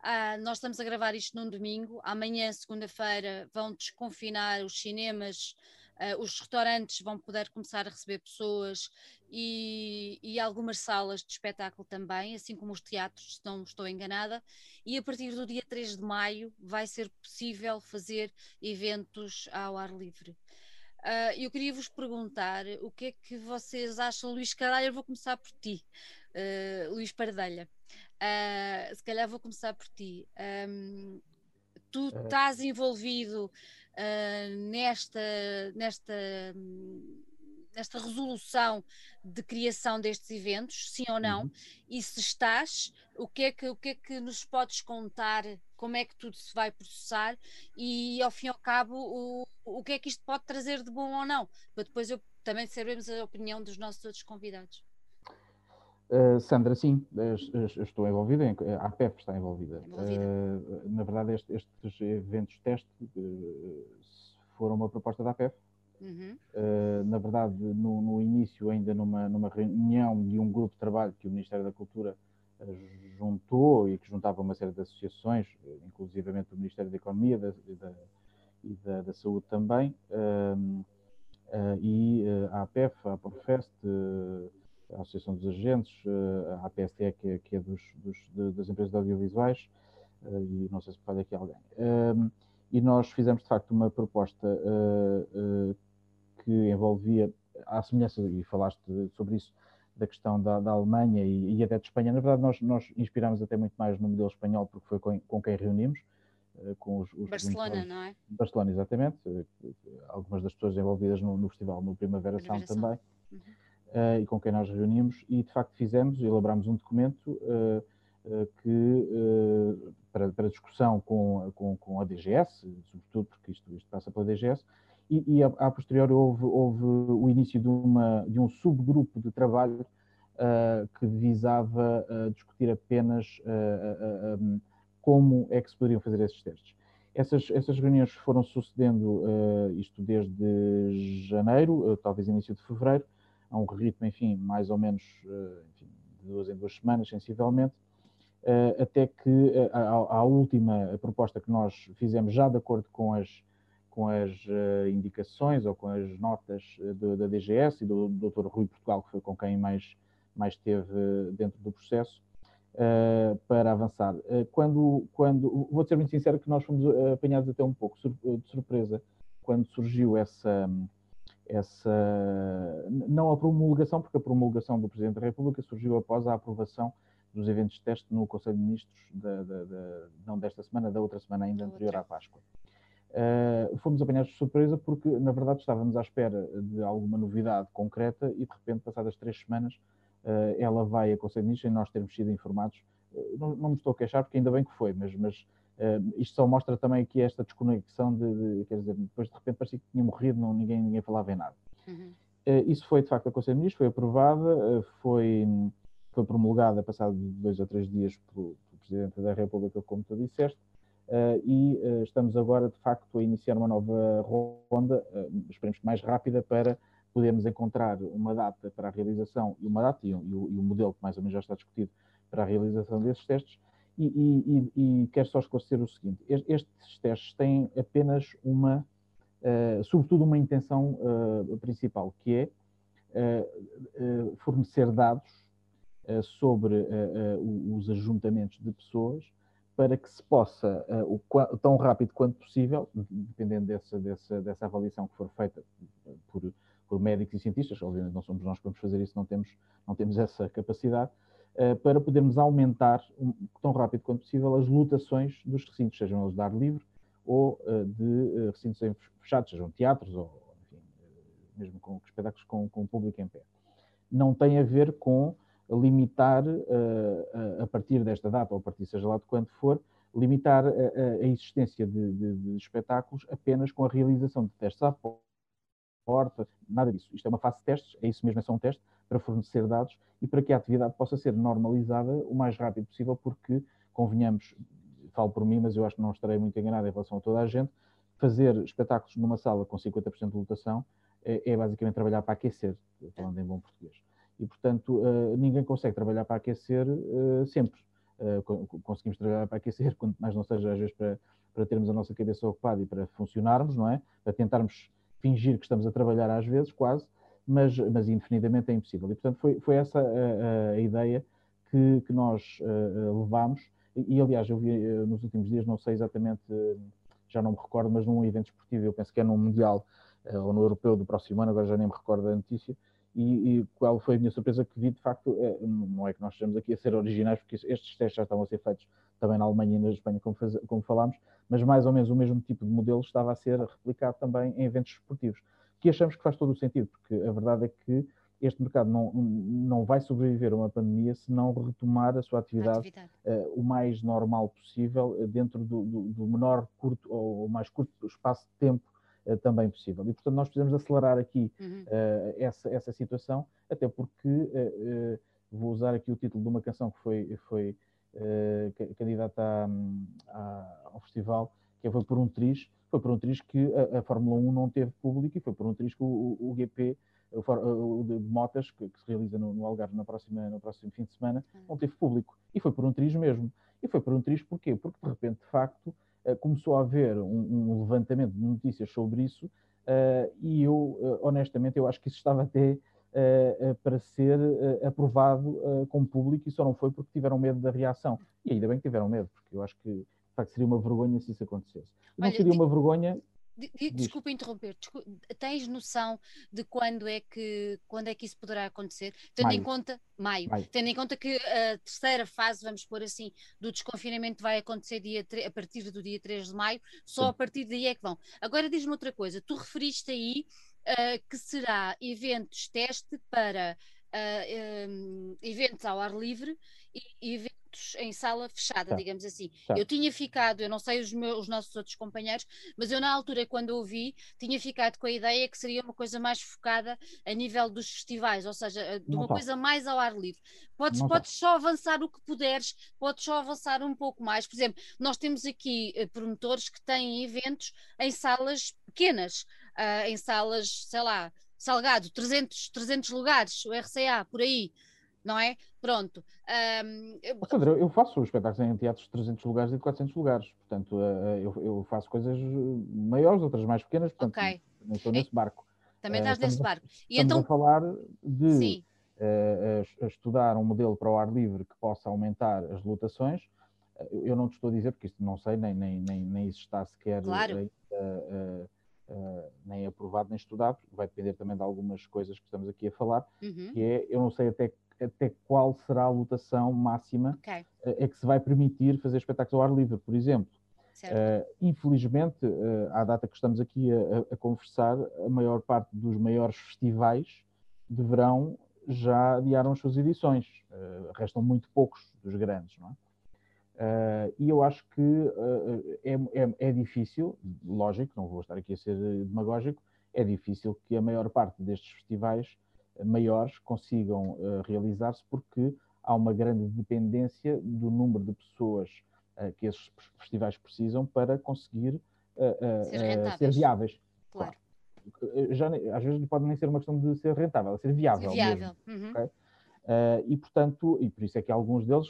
Uh, nós estamos a gravar isto num domingo. Amanhã, segunda-feira, vão desconfinar os cinemas, Uh, os restaurantes vão poder começar a receber pessoas e, e, algumas salas de espetáculo também, assim como os teatros, se não estou enganada. E a partir do dia 3 de maio vai ser possível fazer eventos ao ar livre. Uh, eu queria vos perguntar o que é que vocês acham, Luís Caralho, eu vou começar por ti, uh, Luís Pardelha. Uh, se calhar vou começar por ti. Um, tu estás envolvido uh, nesta, nesta, nesta resolução de criação destes eventos, sim ou não? Uhum. E se estás, o que, é que, o que é que nos podes contar? Como é que tudo se vai processar? E ao fim e ao cabo, o, o que é que isto pode trazer de bom ou não? Para depois eu também sabermos a opinião dos nossos outros convidados. Uh, Sandra, sim, estou envolvida, a APEF está envolvida. envolvida. Uh, na verdade, este, estes eventos teste uh, foram uma proposta da APEF. Uhum. na verdade, no, no, início, ainda numa, numa reunião de um grupo de trabalho que o Ministério da Cultura juntou e que juntava uma série de associações, inclusivamente o Ministério da Economia da, da, e da, da, Saúde também, e a APEF, a Profest, a Associação dos Agentes, eh, a APST, que é, que é dos, dos, das empresas de audiovisuais, eh, e não sei se pode aqui alguém. Ehm, e nós fizemos, de facto, uma proposta eh, que envolvia, à semelhança, e falaste sobre isso, da questão da, da Alemanha e, e, até de Espanha. Na verdade, nós, nós inspirámos até muito mais no modelo espanhol, porque foi com, com quem reunimos. Com os, os Barcelona, não é? Barcelona, exatamente. Algumas das pessoas envolvidas no, no festival, no Primavera, Primavera Sound também. Uhum uh, e com quem nós reunimos, e de facto fizemos, elaboramos um documento uh, uh, que, para, para, discussão com, com, com, a DGS, sobretudo porque isto, isto passa pela DGS, e, e a, a posteriori houve, houve o início de, uma, de um subgrupo de trabalho que visava discutir apenas um, como é que se poderiam fazer esses testes. Essas, essas reuniões foram sucedendo, uh, isto desde janeiro, uh, talvez início de fevereiro, a um ritmo, enfim, mais ou menos eh, enfim, de duas em duas semanas, sensivelmente, eh, até que eh, a, a, última proposta que nós fizemos, já de acordo com as, com as indicações ou com as notas do, da DGS e do Dr. Rui Portugal, que foi com quem mais, mais esteve dentro do processo, para avançar. Quando, quando, vou ser muito sincero que nós fomos apanhados até um pouco de surpresa quando surgiu essa, essa não a promulgação, porque a promulgação do Presidente da República surgiu após a aprovação dos eventos de teste no Conselho de Ministros, não desta semana, da outra semana ainda anterior à Páscoa. Uh, fomos apanhados de surpresa porque, na verdade, estávamos à espera de alguma novidade concreta e, de repente, passadas três semanas, uh, ela vai a Conselho de Ministros e nós termos sido informados não, não, me estou a queixar porque ainda bem que foi, mas, mas uh, isto só mostra também aqui esta desconexão de, de, quer dizer, depois de repente parecia que tinha morrido, não, ninguém, ninguém falava em nada. Uhum. Uh, isso foi de facto a Conselho de Ministros, foi aprovada, foi, foi promulgada passado dois ou três dias pelo, pelo Presidente da República, como tu disseste, Uh, e uh, estamos agora, de facto, a iniciar uma nova ronda, uh, esperemos que mais rápida, para podermos encontrar uma data para a realização e uma data e, e o, modelo que mais ou menos já está discutido para a realização desses testes. E, e, e quero só esclarecer o seguinte: estes testes têm apenas uma, sobretudo, uma intenção principal, que é fornecer dados sobre os ajuntamentos de pessoas para que se possa, uh, o, tão rápido quanto possível, dependendo dessa, dessa, dessa avaliação que for feita por, por, médicos e cientistas, obviamente não somos nós que vamos fazer isso, não temos, não temos essa capacidade, uh, para podermos aumentar, um, tão rápido quanto possível, as lotações dos recintos, sejam eles de ar livre ou uh, de recintos fechados, sejam teatros ou, enfim, mesmo com espetáculos com, com público em pé. Não tem a ver com limitar, a partir desta data, ou a partir seja lá de quando for, limitar a, a existência de, de, de, espetáculos apenas com a realização de testes à porta, nada disso. Isto é uma fase de testes, é isso mesmo, é só um teste para fornecer dados e para que a atividade possa ser normalizada o mais rápido possível, porque, convenhamos, falo por mim, mas eu acho que não estarei muito enganado em relação a toda a gente, fazer espetáculos numa sala com 50% de lotação é, é basicamente trabalhar para aquecer, falando em bom português e, portanto, uh, ninguém consegue trabalhar para aquecer uh, sempre. Uh, conseguimos trabalhar para aquecer, quanto mais não seja, às vezes, para, para termos a nossa cabeça ocupada e para funcionarmos, não é? Para tentarmos fingir que estamos a trabalhar às vezes, quase, mas, mas indefinidamente é impossível. E, portanto, foi, foi essa a, a ideia que, que nós levámos. E, e, aliás, eu vi nos últimos dias, não sei exatamente, já não me recordo, mas num evento esportivo, eu penso que é num Mundial ou no Europeu do próximo ano, agora já nem me recordo da notícia, e, e, qual foi a minha surpresa que vi, de facto, é, não é que nós estejamos aqui a ser originais, porque estes testes já estavam a ser feitos também na Alemanha e na Espanha, como, faz, como falámos, mas mais ou menos o mesmo tipo de modelo estava a ser replicado também em eventos esportivos, que achamos que faz todo o sentido, porque a verdade é que este mercado não, não vai sobreviver a uma pandemia se não retomar a sua atividade, atividade. Uh, o mais normal possível, uh, dentro do, do, do menor curto ou mais curto espaço de tempo uh, também possível. E, portanto, nós precisamos acelerar aqui uhum. uh, essa, essa situação, até porque vou usar aqui o título de uma canção que foi, foi candidata a, a, ao festival, que foi por um triz, foi por um triz que a, a, Fórmula 1 não teve público e foi por um triz que o, o, o GP o, de motas, que, que se realiza no, no, Algarve na próxima, no próximo fim de semana, uhum. não teve público. E foi por um triz mesmo. E foi por um triz porquê? Porque, de repente, de facto, eh, começou a haver um, um, levantamento de notícias sobre isso uh, e eu, honestamente, eu acho que isso estava até para ser aprovado com público e só não foi porque tiveram medo da reação. E ainda bem que tiveram medo, porque eu acho que, de facto, seria uma vergonha se isso acontecesse. Não Olha, seria uma vergonha Desculpa interromper, desculpa, tens noção de quando é que quando é que isso poderá acontecer? Tendo maio. em conta maio, maio, tendo em conta que a terceira fase, vamos pôr assim, do desconfinamento vai acontecer dia, a partir do dia 3 de maio, só Sim. a partir daí é que vão. Agora diz-me outra coisa, tu referiste aí uh, que será eventos teste para uh, ah, um, eventos ao ar livre e eventos em sala fechada, tá. digamos assim. Tá. Eu tinha ficado, eu não sei os, meus, os nossos outros companheiros, mas eu na altura, quando ouvi, tinha ficado com a ideia que seria uma coisa mais focada a nível dos festivais, ou seja, eh, de não uma tá. coisa mais ao ar livre. Podes, podes só avançar o que puderes, podes só avançar um pouco mais. Por exemplo, nós temos aqui promotores que têm eventos em salas pequenas, uh, em salas, sei lá, Salgado, 300, 300 lugares, o RCA, por aí não é? Pronto. Um, eu... Sandra, eu faço espetáculos em teatros de 300 lugares e de 400 lugares, portanto, uh, eu, eu, faço coisas maiores, outras mais pequenas, portanto, okay. também estou nesse barco. Também estás uh, nesse barco. E então... a falar de uh, estudar um modelo para o ar livre que possa aumentar as lotações. Eu não te estou a dizer, porque isto não sei, nem, nem, nem, nem isso está sequer claro. Uh, nem aprovado nem estudado, vai depender também de algumas coisas que estamos aqui a falar, uhum. que é, eu não sei até até qual será a lotação máxima okay. é que se vai permitir fazer espetáculos ao ar livre, por exemplo. Uh, infelizmente, uh, à data que estamos aqui a, a, conversar, a maior parte dos maiores festivais de verão já adiaram as suas edições. Uh, restam muito poucos dos grandes, não é? Uh, e eu acho que uh, é, é, é, difícil, lógico, não vou estar aqui a ser demagógico, é difícil que a maior parte destes festivais maiores consigam uh, realizar-se porque há uma grande dependência do número de pessoas que esses festivais precisam para conseguir ser, ser, viáveis. Claro. Já, às vezes pode nem ser uma questão de ser rentável, é ser viável. Ser viável. Mesmo, uhum. okay? e portanto, e por isso é que alguns deles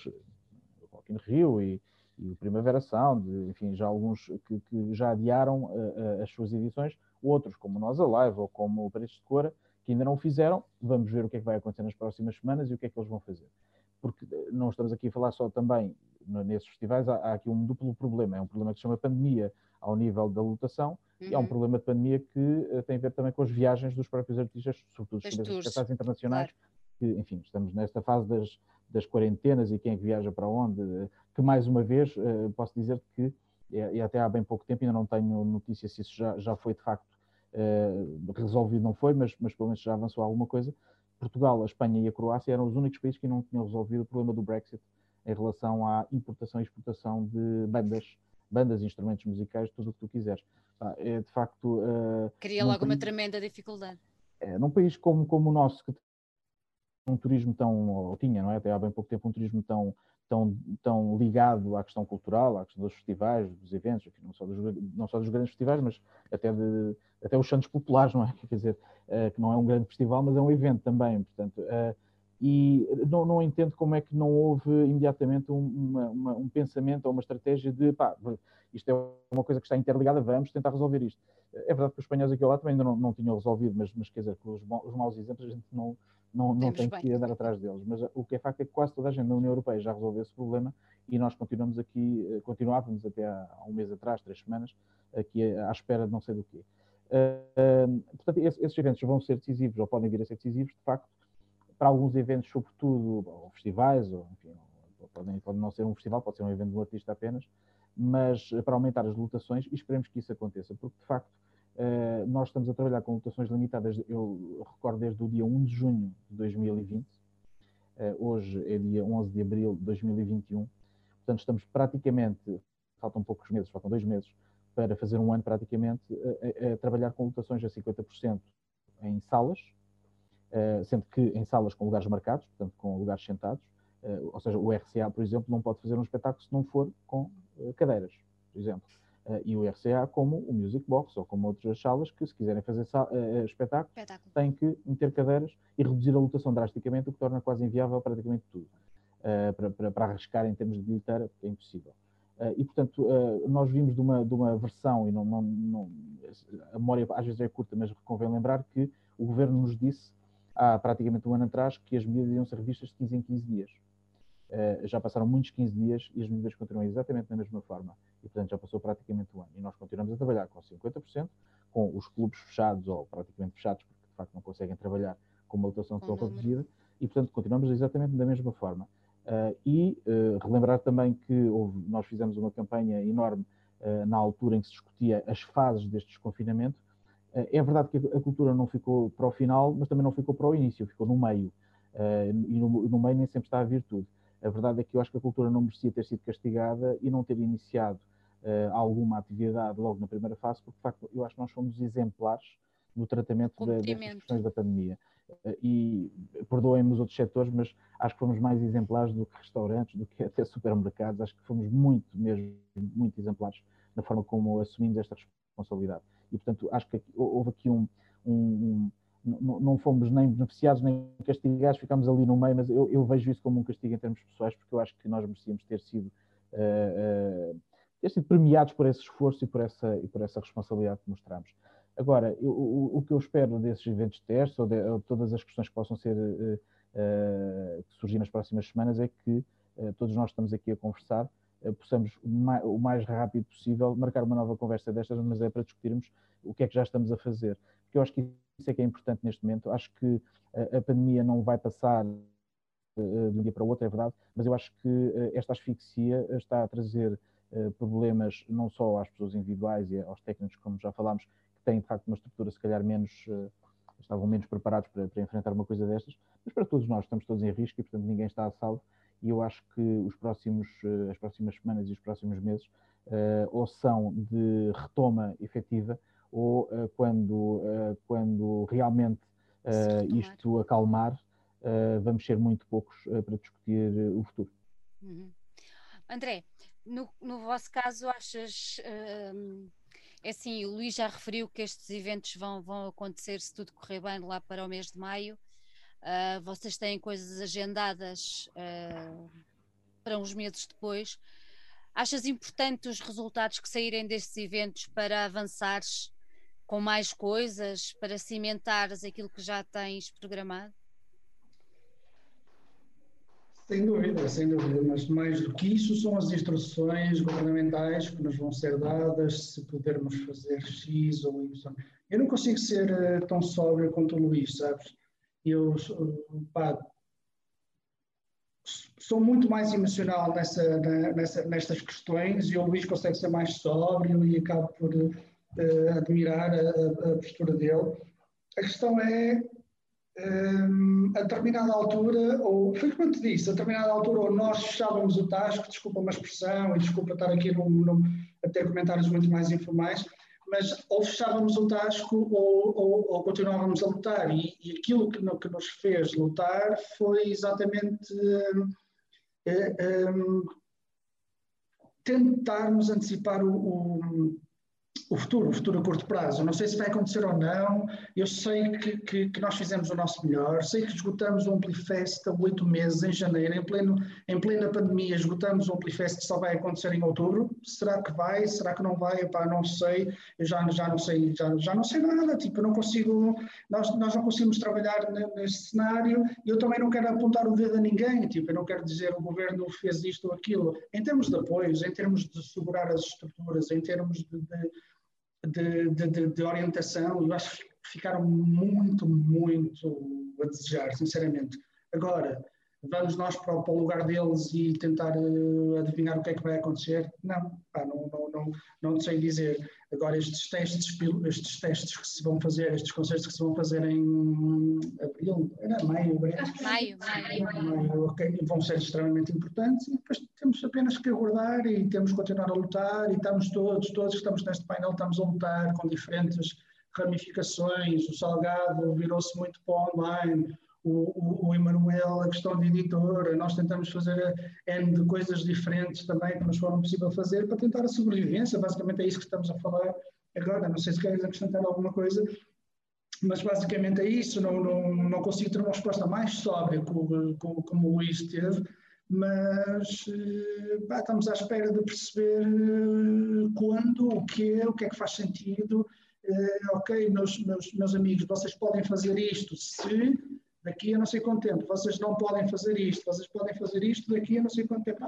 Rock in Rio e, e o Primavera Sound, enfim, já alguns que, que já adiaram uh, uh, as suas edições, outros, como Nós Alive ou como o Paredes de Cora, que ainda não o fizeram. Vamos ver o que é que vai acontecer nas próximas semanas e o que é que eles vão fazer. Porque eh, não estamos aqui a falar só também nesses festivais, há, há aqui um duplo problema. É um problema que se chama pandemia ao nível da lotação uhum. e há um uhum. problema de pandemia que uh, tem a ver também com as viagens dos próprios artistas, sobretudo os espetáculos internacionais, claro. Que, enfim, estamos nesta fase das, das quarentenas e quem é que viaja para onde, que mais uma vez eh, posso dizer que, e até há bem pouco tempo, ainda não tenho notícia se isso já, já foi de facto eh, resolvido, não foi, mas, mas pelo menos já avançou alguma coisa. Portugal, a Espanha e a Croácia eram os únicos países que não tinham resolvido o problema do Brexit em relação à importação e exportação de bandas, bandas, instrumentos musicais, tudo o que tu quiseres. É, de facto. Uh, Cria logo país, uma tremenda dificuldade. É, num país como, como o nosso, que um turismo tão, ou tinha, não é? Até há bem pouco tempo, um turismo tão, tão, tão ligado à questão cultural, à questão dos festivais, dos eventos, não, só dos, não só dos grandes festivais, mas até, de, até os Santos Populares, não é? Quer dizer, uh, que não é um grande festival, mas é um evento também, portanto. Uh, e não, não entendo como é que não houve imediatamente um, uma, uma, um pensamento ou uma estratégia de pá, isto é uma coisa que está interligada, vamos tentar resolver isto. É verdade que os espanhóis aqui ao lado também ainda não, não tinham resolvido, mas, mas quer dizer, com os maus exemplos a gente não, não, não tem que andar atrás deles. Mas o que é facto é que quase toda a gente na União Europeia já resolveu esse problema e nós continuamos aqui, eh, continuávamos até há, há um mês atrás, três semanas, aqui à espera de não sei do quê. Uh, portanto, esses eventos vão ser decisivos, ou podem vir a ser decisivos, de facto, para alguns eventos, sobretudo, ou festivais, ou enfim, podem, pode não ser um festival, pode ser um evento de um artista apenas, mas para aumentar as lotações, e esperemos que isso aconteça, porque de facto Uh, nós estamos a trabalhar com lotações limitadas, eu recordo desde o dia 1 de junho de 2020, uh, eh, hoje é dia 11 de abril de 2021, portanto estamos praticamente, faltam poucos meses, faltam dois meses, para fazer um ano praticamente, a, a trabalhar com lotações a 50% em salas, uh, sendo que em salas com lugares marcados, portanto com lugares sentados, ou seja, o RCA, por exemplo, não pode fazer um espetáculo se não for com cadeiras, por exemplo uh, e o RCA como o Music Box ou como outras salas que, se quiserem fazer uh, espetáculo, espetáculo, têm que meter cadeiras e reduzir a lotação drasticamente, o que torna quase inviável praticamente tudo. Uh, para, para, para, arriscar em termos de bilheteira, porque é impossível. e, portanto, nós vimos de uma, de uma versão, e não, não, não, a memória às vezes é curta, mas convém lembrar que o governo nos disse há praticamente um ano atrás que as medidas iam ser revistas de 15 em 15 dias. Uh, já passaram muitos 15 dias e as medidas continuam exatamente da mesma forma. E, portanto, já passou praticamente um ano. E nós continuamos a trabalhar com 50%, com os clubes fechados ou praticamente fechados, porque de facto não conseguem trabalhar com uma lotação tão reduzida. E, portanto, continuamos exatamente da mesma forma. Uh, e uh, relembrar também que houve, nós fizemos uma campanha enorme na altura em que se discutia as fases deste desconfinamento. é verdade que a cultura não ficou para o final, mas também não ficou para o início, ficou no meio. e no, no meio nem sempre está a virtude. A verdade é que eu acho que a cultura não merecia ter sido castigada e não ter iniciado uh, alguma atividade logo na primeira fase, porque de facto eu acho que nós fomos exemplares no tratamento das questões da pandemia. Uh, e perdoem-me os outros setores, mas acho que fomos mais exemplares do que restaurantes, do que até supermercados. Acho que fomos muito, mesmo, muito exemplares na forma como assumimos esta responsabilidade. E, portanto, acho que houve aqui um, um não, fomos nem beneficiados nem castigados, ficámos ali no meio, mas eu, eu, vejo isso como um castigo em termos pessoais, porque eu acho que nós merecíamos ter sido, uh, uh, ter sido premiados por esse esforço e por essa, e por essa responsabilidade que mostramos. Agora, eu, o, o, que eu espero desses eventos de testes, ou de ou todas as questões que possam ser, uh, que surgir nas próximas semanas, é que todos nós estamos aqui a conversar, possamos o mais rápido possível marcar uma nova conversa destas, mas é para discutirmos o que é que já estamos a fazer. Porque eu acho que isso é que é importante neste momento. Acho que a, a pandemia não vai passar uh, de um dia para o outro, é verdade, mas eu acho que uh, esta asfixia está a trazer uh, problemas não só às pessoas individuais e aos técnicos, como já falámos, que têm de facto uma estrutura se calhar menos, estavam menos preparados para, para enfrentar uma coisa destas, mas para todos nós estamos todos em risco e portanto ninguém está a salvo e eu acho que os próximos, as próximas semanas e os próximos meses ou são de retoma efetiva ou quando, quando realmente isto acalmar, vamos ser muito poucos para discutir o futuro. Uhum. André, no, no vosso caso, achas. Uh, é assim, o Luís já referiu que estes eventos vão, vão acontecer se tudo correr bem lá para o mês de maio. Uh, vocês têm coisas agendadas uh, para uns meses depois. Achas importante os resultados que saírem destes eventos para avançares com mais coisas, para cimentares aquilo que já tens programado? Sem dúvida, sem dúvida, mas mais do que isso são as instruções governamentais que nos vão ser dadas, se pudermos fazer X ou Y. Eu não consigo ser eh, tão sóbrio quanto o Luís, sabes? Eu pá, sou muito mais emocional nessa, nessa, nestas questões e o Luís consegue ser mais sóbrio e acabo por uh, admirar a, a postura dele. A questão é um, a determinada altura, ou foi como eu te disse, a determinada altura, ou nós fechávamos o tasco, desculpa uma expressão, e desculpa estar aqui no, no, a ter comentários muito mais informais, mas ou fechávamos o tasco ou, ou, ou continuávamos a lutar. E, e aquilo que, no, que, nos fez lutar foi exatamente um, um, tentarmos antecipar o, o o futuro, o futuro a curto prazo. Não sei se vai acontecer ou não. Eu sei que, que, que nós fizemos o nosso melhor. Sei que esgotamos o Amplifest há oito meses, em janeiro, em, pleno, em plena pandemia. Esgotamos o Amplifest só vai acontecer em outubro. Será que vai? Será que não vai? Epá, não sei. Eu já, já não sei, já, já não sei nada. Tipo, não consigo. Nós, nós não conseguimos trabalhar neste cenário. Eu também não quero apontar o dedo a ninguém. Tipo, eu não quero dizer o governo fez isto ou aquilo. Em termos de apoios, em termos de segurar as estruturas, em termos de, de de, de, de, orientação, eu acho que ficaram muito, muito a desejar, sinceramente. Agora, vamos nós para, para o lugar deles e tentar uh, adivinhar o que é que vai acontecer? Não, pá, não, não, não, não sei dizer. Agora, estes testes, estes testes que se vão fazer, estes concertos que se vão fazer em abril, era maio, abril? Maio, maio. maio okay, vão ser extremamente importantes e depois temos apenas que aguardar e temos que continuar a lutar e estamos todos, todos que estamos neste painel, estamos a lutar com diferentes ramificações, o Salgado virou-se muito para o online, o, o, Emanuel, a questão de editora, nós tentamos fazer N de coisas diferentes também que nos foram possível fazer para tentar a sobrevivência, basicamente é isso que estamos a falar agora, não sei se queres acrescentar alguma coisa, mas basicamente é isso, não, não, não consigo ter uma resposta mais sóbria como, como, como o Luís teve, mas pá, estamos à espera de perceber eh, quando, o que é, o que é que faz sentido, ok, meus, meus, meus amigos, vocês podem fazer isto se daqui a não sei quanto tempo, vocês não podem fazer isto, vocês podem fazer isto daqui a não sei quanto tempo.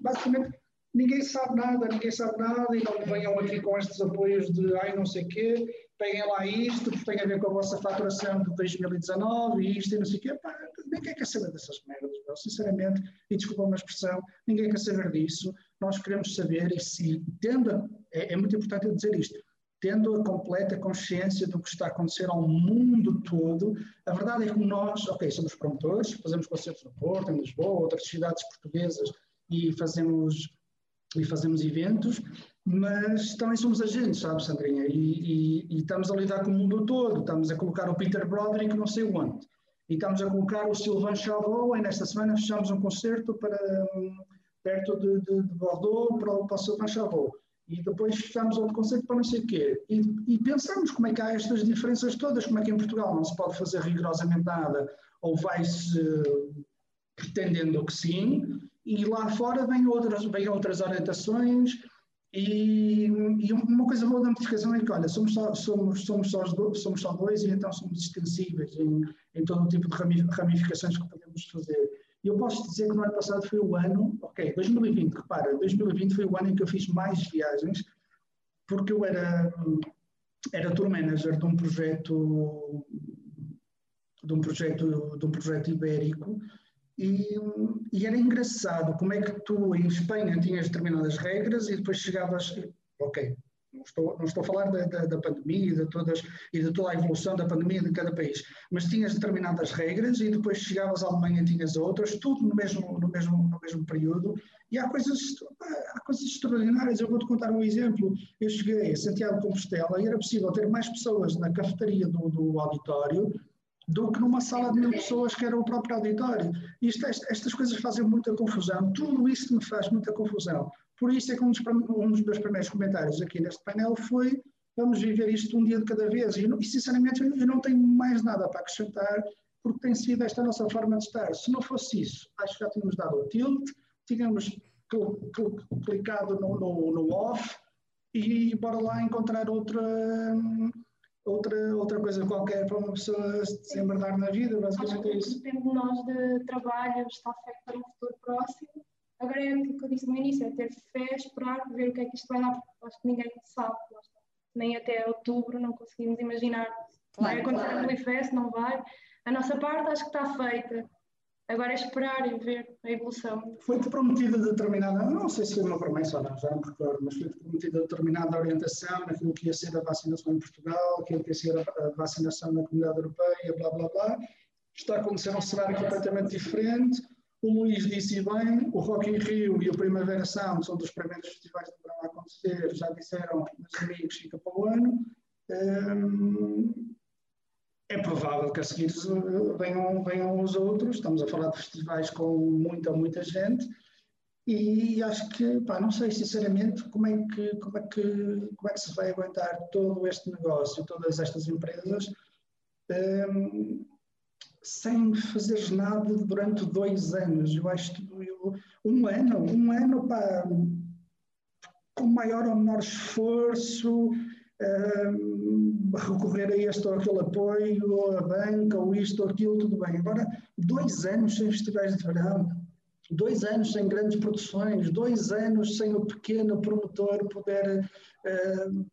Basicamente, ninguém sabe nada, ninguém sabe nada e não venham aqui com estes apoios de ai não sei quê, peguem lá isto, que tem a ver com a vossa faturação de 2019 e isto e não sei o quê. Pá, ninguém quer saber dessas merdas, não, sinceramente, e desculpa uma expressão, ninguém quer saber disso. Nós queremos saber e se tendo, a, é, é muito importante eu dizer isto, tendo a completa consciência do que está a acontecer ao mundo todo. A verdade é que nós, ok, somos promotores, fazemos concertos no Porto, em Lisboa, outras cidades portuguesas e fazemos, e fazemos eventos, mas também somos agentes, sabe, Sandrinha? E, e, e, estamos a lidar com o mundo todo. Estamos a colocar o Peter Broderick não sei onde. E estamos a colocar o Sylvain Chavot, e nesta semana fechamos um concerto para, um, perto de, de, de Bordeaux para, para o Sylvain Chavot e depois fechamos outro conceito para não sei o quê. E, e, pensamos como é que há estas diferenças todas, como é que em Portugal não se pode fazer rigorosamente nada, ou vai-se pretendendo que sim, e lá fora vêm outras, vêm outras orientações, e, e uma coisa boa da notificação é que, olha, somos só, somos, somos, só, somos só dois e então somos extensíveis em, em todo o tipo de ramificações que podemos fazer. E eu posso dizer que no ano passado foi o ano, ok, 2020, repara, 2020 foi o ano em que eu fiz mais viagens, porque eu era, era tour manager de um projeto de um projeto, de um projeto ibérico e, e, era engraçado como é que tu em Espanha tinhas determinadas regras e depois chegavas, ok, estou, não estou a falar da, da, da pandemia e de, todas, e de toda a evolução da pandemia de cada país, mas tinhas determinadas regras e depois chegavas à Alemanha e tinhas outras, tudo no mesmo, no mesmo, no mesmo período, e há coisas, há coisas extraordinárias. Eu vou-te contar um exemplo. Eu cheguei a Santiago de Compostela e era possível ter mais pessoas na cafetaria do, do auditório do que numa sala de mil pessoas que era o próprio auditório. Isto, estas coisas fazem muita confusão. Tudo isso me faz muita confusão. Por isso é que um dos, um dos meus primeiros comentários aqui neste painel foi vamos viver isto um dia de cada vez. E, e sinceramente eu não tenho mais nada para acrescentar porque tem sido esta a nossa forma de estar. Se não fosse isso, acho que já tínhamos dado o tilt, tínhamos cl cl clicado no, no, no off e bora lá encontrar outra outra, outra coisa qualquer para uma pessoa se desembardar na vida, basicamente é isso. Tempo de nós de trabalho está feito para um futuro próximo. Agora é aquilo que eu disse no início, é ter fé, esperar, ver o que é que isto vai dar, porque acho que ninguém sabe. Nem até outubro não conseguimos imaginar se vai acontecer claro. a Polifest, não vai. A nossa parte acho que está feita. Agora é esperar e ver a evolução. Foi-te prometida determinada, não sei se foi uma promessa ou não, já não me recordo, mas foi-te prometida determinada orientação naquilo que ia ser a vacinação em Portugal, aquilo que ia ser a vacinação na comunidade europeia, blá blá blá. Está a acontecer um cenário completamente diferente. O Luís disse bem, o Rock in Rio e o Primavera Sound são dos primeiros festivais que vão acontecer, já disseram, meus amigos, fica para o ano. Um, é provável que a seguir venham, venham os outros. Estamos a falar de festivais com muita, muita gente. E acho que, pá, não sei sinceramente como é, que, como, é que, como é que se vai aguentar todo este negócio, todas estas empresas, um, sem fazer nada durante dois anos. Eu acho que eu, um ano, um ano pá, com maior ou menor esforço, recorrer a este ou aquele apoio, ou a banca, ou isto ou aquilo, tudo bem. Agora, dois anos sem festivais de verão, dois anos sem grandes produções, dois anos sem o pequeno promotor poder uh,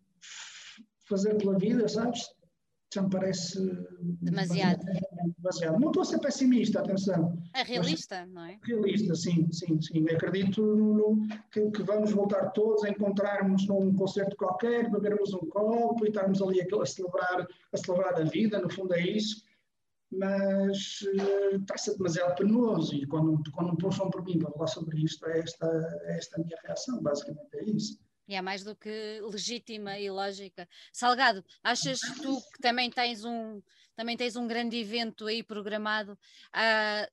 fazer pela vida, sabes? Já me parece demasiado. demasiado. Não estou a ser pessimista, atenção. É realista, não é? Realista, sim, sim, sim. Acredito no, que, que, vamos voltar todos a encontrarmos num concerto qualquer, bebermos um copo e estarmos ali a, a celebrar, a celebrar a vida, no fundo é isso. Mas uh, está-se demasiado penoso e quando, quando me puxam por mim para falar sobre isto, é esta, é esta a minha reação, basicamente é isso. E é mais do que legítima e lógica. Salgado, achas tu que também tens um, também tens um grande evento aí programado? Uh,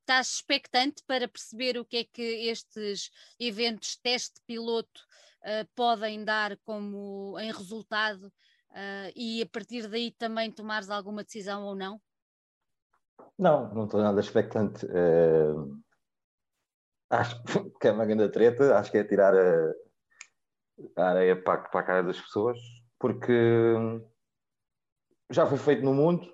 estás expectante para perceber o que é que estes eventos teste piloto uh, podem dar como em resultado uh, e a partir daí também tomares alguma decisão ou não? Não, não estou nada expectante. Acho que é uma grande treta, acho que é tirar a areia para, para a cara das pessoas, porque já foi feito no mundo,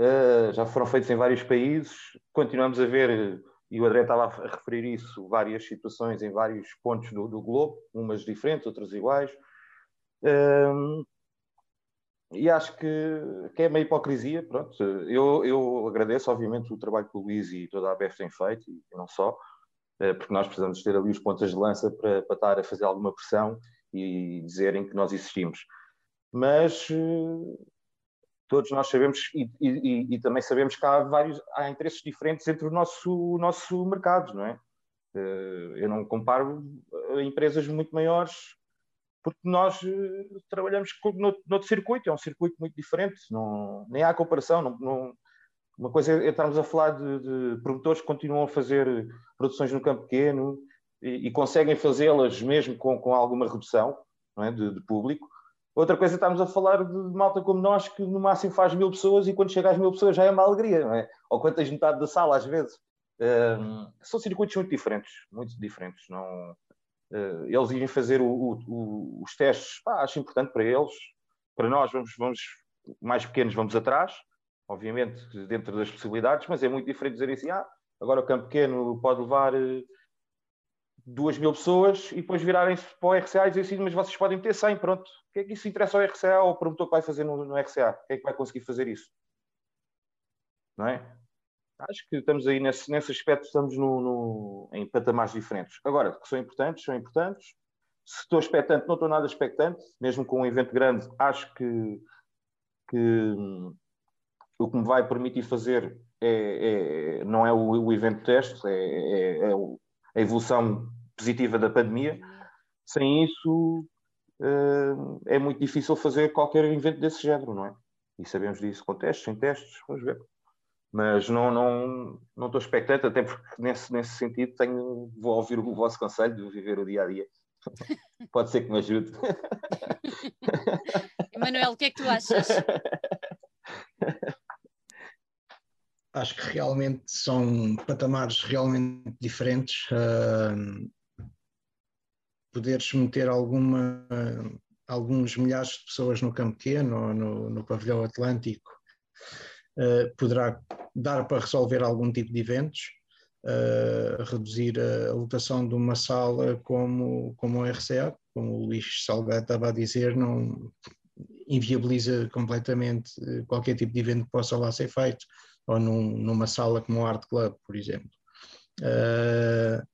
uh, já foram feitos em vários países, continuamos a ver, e o André estava a referir isso, várias situações em vários pontos do, do globo, umas diferentes, outras iguais. Uh, e acho que, que é uma hipocrisia. Pronto. Eu, eu agradeço, obviamente, o trabalho que o Luís e toda a ABF têm feito, e não só, eh, porque nós precisamos ter ali os pontas de lança para, para estar a fazer alguma pressão e dizerem que nós existimos. Mas eh, todos nós sabemos e, e, e, também sabemos que há vários há interesses diferentes entre o nosso, o nosso mercado, não é? Eh, eu não comparo empresas muito maiores porque nós trabalhamos no, outro circuito, é um circuito muito diferente, não, nem há comparação, não, não uma coisa é estarmos a falar de, de promotores que continuam a fazer produções no campo pequeno e, e conseguem fazê-las mesmo com, com alguma redução é? de, de, público. Outra coisa é estarmos a falar de, de, malta como nós, que no máximo faz mil pessoas e quando chega às mil pessoas já é uma alegria, não é? Ou quando tens metade da sala às vezes. Um, são circuitos muito diferentes, muito diferentes. Não, uh, eles irem fazer o, o, os testes, pá, acho importante para eles. Para nós, vamos, vamos mais pequenos, vamos atrás obviamente dentro das possibilidades, mas é muito diferente dizer assim, ah, agora o campo pequeno pode levar eh, duas mil pessoas e depois virarem-se para o RCA e dizer assim, mas vocês podem ter 100, pronto. O que é que isso interessa ao RCA ou ao promotor que vai fazer no, no RCA? Quem é que vai conseguir fazer isso? Não é? Acho que estamos aí nesse, nesse aspecto, estamos no, no, em patamares diferentes. Agora, que são importantes, são importantes. se estou expectante, não estou nada expectante, mesmo com um evento grande, acho que, que hum, o que me vai permitir fazer é, é não é o, o evento teste, é, é, é, a evolução positiva da pandemia. Sem isso, uh, é muito difícil fazer qualquer evento desse género, não é? E sabemos disso com testes, sem testes, vamos ver. Mas não, não, não estou expectante, até porque nesse, nesse sentido tenho, vou ouvir o vosso conselho de viver o dia a dia. Pode ser que me ajude. Emanuel, o que é que tu achas? Acho que realmente são patamares realmente diferentes. Uh, poderes meter alguma, alguns milhares de pessoas no campo pequeno ou no, no pavilhão atlântico uh, poderá dar para resolver algum tipo de eventos, uh, reduzir a lotação de uma sala como, como o RCA, como o Luís Salgado estava a dizer, não inviabiliza completamente qualquer tipo de evento que possa lá ser feito, ou num, numa sala como o Art Club, por exemplo. Uh,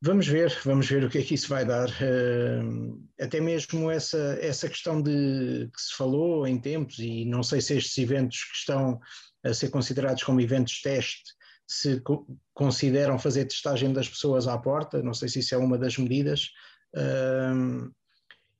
Vamos ver, vamos ver o que é que isso vai dar. Uh, até mesmo essa, essa questão de que se falou em tempos, e não sei se estes eventos que estão a ser considerados como eventos teste se co consideram fazer testagem das pessoas à porta, não sei se isso é uma das medidas. Uh,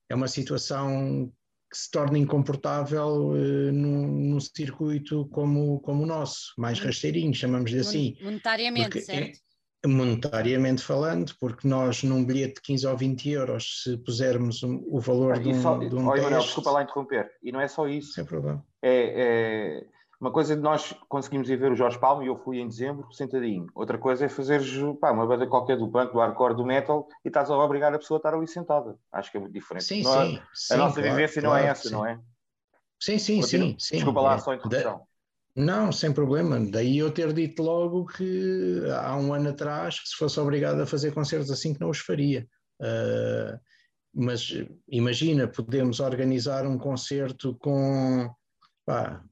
é uma situação que se torna incomportável uh, num, num, circuito como, como o nosso, mais rasteirinho, chamamos-lhe assim. Monetariamente, certo? monetariamente falando, porque nós num bilhete de 15 ou 20 euros, se pusermos um, o valor ah, de um, só, de um teste... Manuel, desculpa lá interromper, e não é só isso. Sem problema. É, é, uma coisa de nós conseguimos ir ver o Jorge Palmo, e eu fui em dezembro, sentadinho. Outra coisa é fazer uma banda qualquer do punk, do hardcore, do metal, e estás a obrigar a pessoa a estar ali sentada. Acho que é muito diferente. Sim, não sim, é, sim. A nossa claro, vivência claro, não é essa, sim. não é? Sim, sim, sim, sim. Desculpa lá, só a interrupção. Não, sem problema. Daí eu ter dito logo que há um ano atrás, que se fosse obrigado a fazer concertos assim, que não os faria. Uh, mas imagina, podemos organizar um concerto com pá,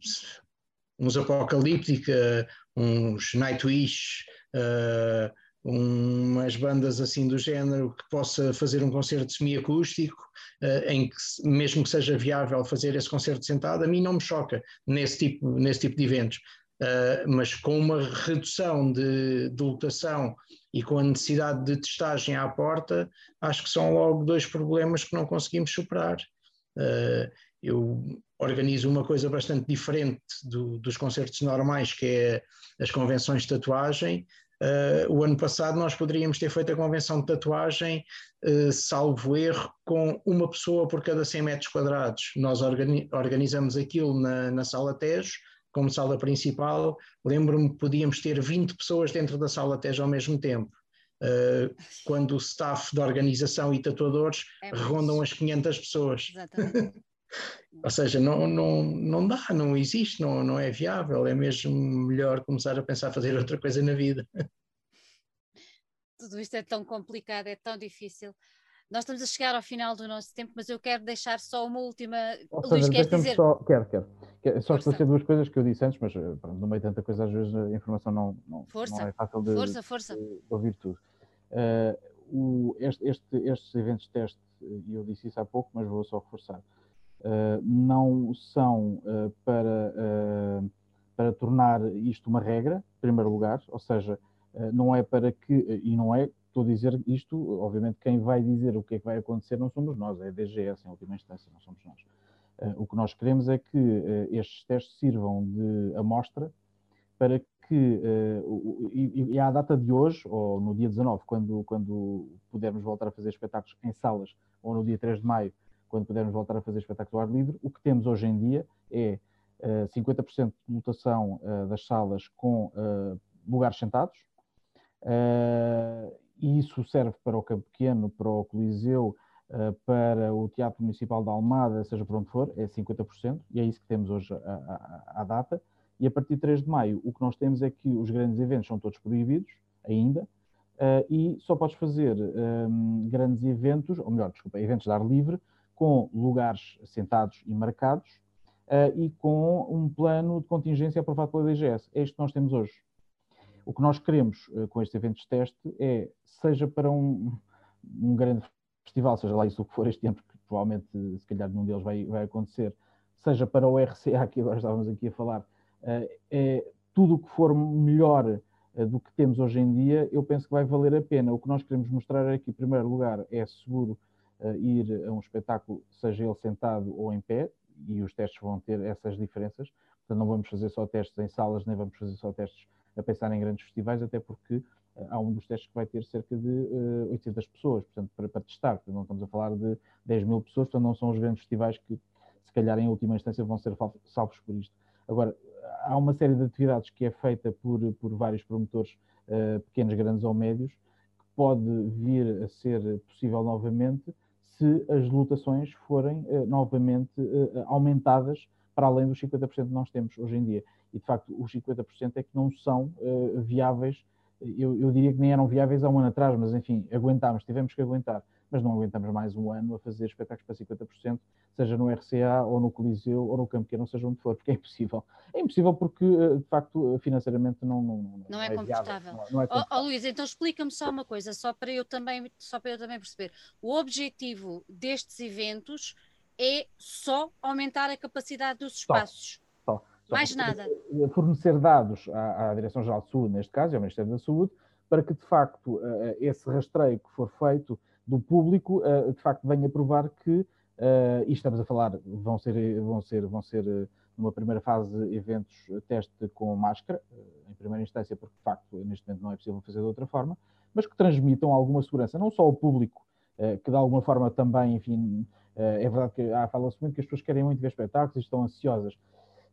uns Apocalíptica, uns Nightwish, uh, umas bandas assim do género que possa fazer um concerto semiacústico, uh, em que mesmo que seja viável fazer esse concerto sentado, a mim não me choca nesse tipo, nesse tipo de eventos. Uh, mas com uma redução de, de lotação e com a necessidade de testagem à porta, acho que são logo dois problemas que não conseguimos superar. Uh, eu organizo uma coisa bastante diferente do, dos concertos normais, que é as convenções de tatuagem, Uh, o ano passado nós poderíamos ter feito a convenção de tatuagem, uh, salvo erro, com uma pessoa por cada 100 metros quadrados. Nós organi organizamos aquilo na, na sala Tejo, como sala principal. Lembro-me que podíamos ter 20 pessoas dentro da sala Tejo ao mesmo tempo. Uh, quando o staff de organização e tatuadores é rondam as 500 pessoas. Exatamente. Ou seja, não, não, não dá, não existe, não, não é viável, é mesmo melhor começar a pensar a fazer outra coisa na vida. Tudo isto é tão complicado, é tão difícil. Nós estamos a chegar ao final do nosso tempo, mas eu quero deixar só uma última. Ou Luís, queres dizer? Só, quero, quero. quero só esclarecer duas coisas que eu disse antes, mas eh, pronto, no meio de tanta coisa, às vezes a informação não, não, não é fácil de, força, força. de ouvir tudo. Uh, o, este, este, estes eventos de teste, e eu disse isso há pouco, mas vou só reforçar eh, não são uh, para, uh, para tornar isto uma regra, em primeiro lugar, ou seja, não é para que, e não é, estou a dizer isto, obviamente quem vai dizer o que é que vai acontecer não somos nós, é a DGS em última instância, não somos nós. o que nós queremos é que estes testes sirvam de amostra para que, e, e à data de hoje, ou no dia 19, quando, quando pudermos voltar a fazer espetáculos em salas, ou no dia 3 de maio, quando pudermos voltar a fazer espetáculo ao ar livre. O que temos hoje em dia é uh, 50% de lotação uh, das salas com uh, lugares sentados, e isso serve para o Campo Pequeno, para o Coliseu, para o Teatro Municipal da Almada, seja por onde for, é 50%, e é isso que temos hoje à, data. E a partir de 3 de maio, o que nós temos é que os grandes eventos são todos proibidos, ainda, e só podes fazer grandes eventos, ou melhor, desculpa, eventos de ar livre, com lugares sentados e marcados uh, e com um plano de contingência aprovado pela DGS. É isto que nós temos hoje. O que nós queremos uh, com estes eventos de teste é, seja para um, um grande festival, seja lá isso o que for este ano, porque provavelmente se calhar nenhum deles vai, vai acontecer, seja para o RCA, que agora estávamos aqui a falar, é, tudo o que for melhor do que temos hoje em dia, eu penso que vai valer a pena. O que nós queremos mostrar aqui, em primeiro lugar, é seguro ir a um espetáculo, seja ele sentado ou em pé, e os testes vão ter essas diferenças. Portanto, não vamos fazer só testes em salas, nem vamos fazer só testes a pensar em grandes festivais, até porque há um dos testes que vai ter cerca de uh, 800 pessoas, portanto, para, para testar. Portanto, não estamos a falar de 10 mil pessoas, portanto, não são os grandes festivais que, se calhar, em última instância, vão ser salvos por isto. Agora, há uma série de atividades que é feita por, por vários promotores, uh, pequenos, grandes ou médios, que pode vir a ser possível novamente se as lotações forem uh, novamente uh, aumentadas para além dos 50% que nós temos hoje em dia. E, de facto, os 50% é que não são viáveis eu, eu, diria que nem eram viáveis há um ano atrás, mas enfim, aguentámos, tivemos que aguentar. Mas não aguentamos mais um ano a fazer espetáculos para 50%, seja no RCA ou no Coliseu ou no Campo Pequeno, seja onde for, porque é impossível. É impossível porque, eh, de facto, financeiramente não, não, não, não é, é confortável. Viável, não é, é oh, oh, Luís, então explica-me só uma coisa, só para eu também, só para eu também perceber. O objetivo destes eventos é só aumentar a capacidade dos espaços. Mais nada. Fornecer dados à, à Direção-Geral de Saúde, neste caso, e ao Ministério da Saúde, para que, de facto, eh, esse rastreio que for feito do público, eh, de facto, venha provar que, eh, e estamos a falar, vão ser, vão ser, vão ser numa primeira fase, eventos teste com máscara, em primeira instância, porque, de facto, neste momento não é possível fazer de outra forma, mas que transmitam alguma segurança, não só ao público, que de alguma forma também, enfim, é verdade que ah, fala-se muito que as pessoas querem muito ver espetáculos e estão ansiosas,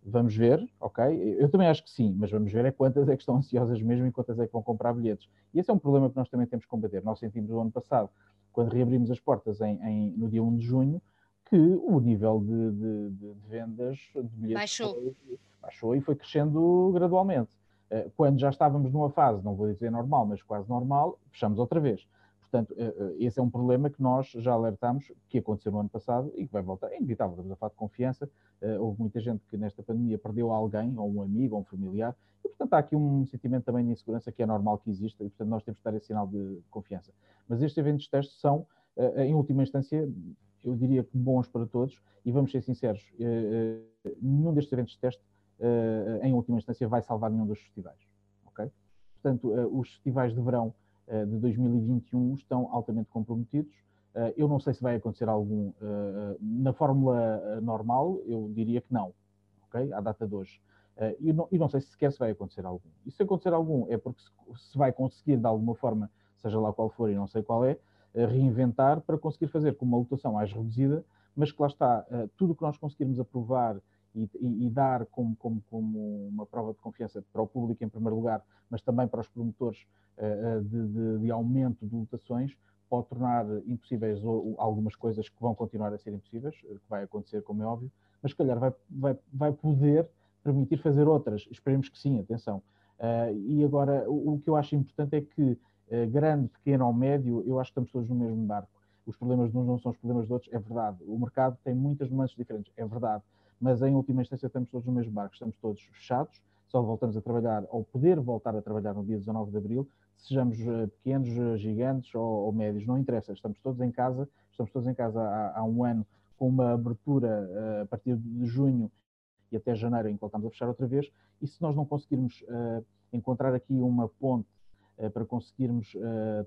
Vamos ver, ok? Eu também acho que sim, mas vamos ver é quantas é que estão ansiosas mesmo e quantas é que vão comprar bilhetes. E esse é um problema que nós também temos que combater. Nós sentimos no ano passado, quando reabrimos as portas em, em, no dia 1 de junho, que o nível de, de, de vendas de bilhetes baixou. Foi, baixou e foi crescendo gradualmente. Eh, quando já estávamos numa fase, não vou dizer normal, mas quase normal, fechamos outra vez. Portanto, eh, eh, esse é um problema que nós já alertámos que aconteceu no ano passado e que vai voltar. É inevitável, estamos a falar de confiança. Eh, houve muita gente que nesta pandemia perdeu alguém, ou um amigo, ou um familiar, e portanto há aqui um sentimento também de insegurança que é normal que exista e portanto nós temos que dar esse sinal de confiança. Mas estes eventos de testes são, em última instância, eu diria que bons para todos e vamos ser sinceros, nenhum destes eventos de teste, em última instância, vai salvar nenhum dos festivais. ok? Portanto, os festivais de verão de 2021 estão altamente comprometidos. Eh, eu não sei se vai acontecer algum eh, na fórmula normal, eu diria que não, ok? À data de hoje. E não, não sei se sequer se vai acontecer algum. E se acontecer algum é porque se vai conseguir de alguma forma, seja lá qual for e não sei qual é, reinventar para conseguir fazer com uma lotação mais reduzida, mas que lá está, tudo o que nós conseguirmos aprovar e, e, e, dar como, como, como uma prova de confiança para o público em primeiro lugar, mas também para os promotores uh, de, de, de, aumento de lotações, pode tornar impossíveis ou, algumas coisas que vão continuar a ser impossíveis, que vai acontecer, como é óbvio, mas se calhar vai, vai, vai poder permitir fazer outras. Esperemos que sim, atenção. Uh, e agora, o, o, que eu acho importante é que, uh, grande, pequeno ou médio, eu acho que estamos todos no mesmo barco. Os problemas de uns não são os problemas de outros, é verdade. O mercado tem muitas nuances diferentes, é verdade mas em última instância estamos todos no mesmo barco, estamos todos fechados, só voltamos a trabalhar, ou poder voltar a trabalhar no dia 19 de Abril, sejamos eh, pequenos, eh, gigantes ou, ou médios, não interessa, estamos todos em casa, estamos todos em casa há, há um ano, com uma abertura uh, a partir de junho e até janeiro, em que voltamos a fechar outra vez, e se nós não conseguirmos encontrar aqui uma ponte para conseguirmos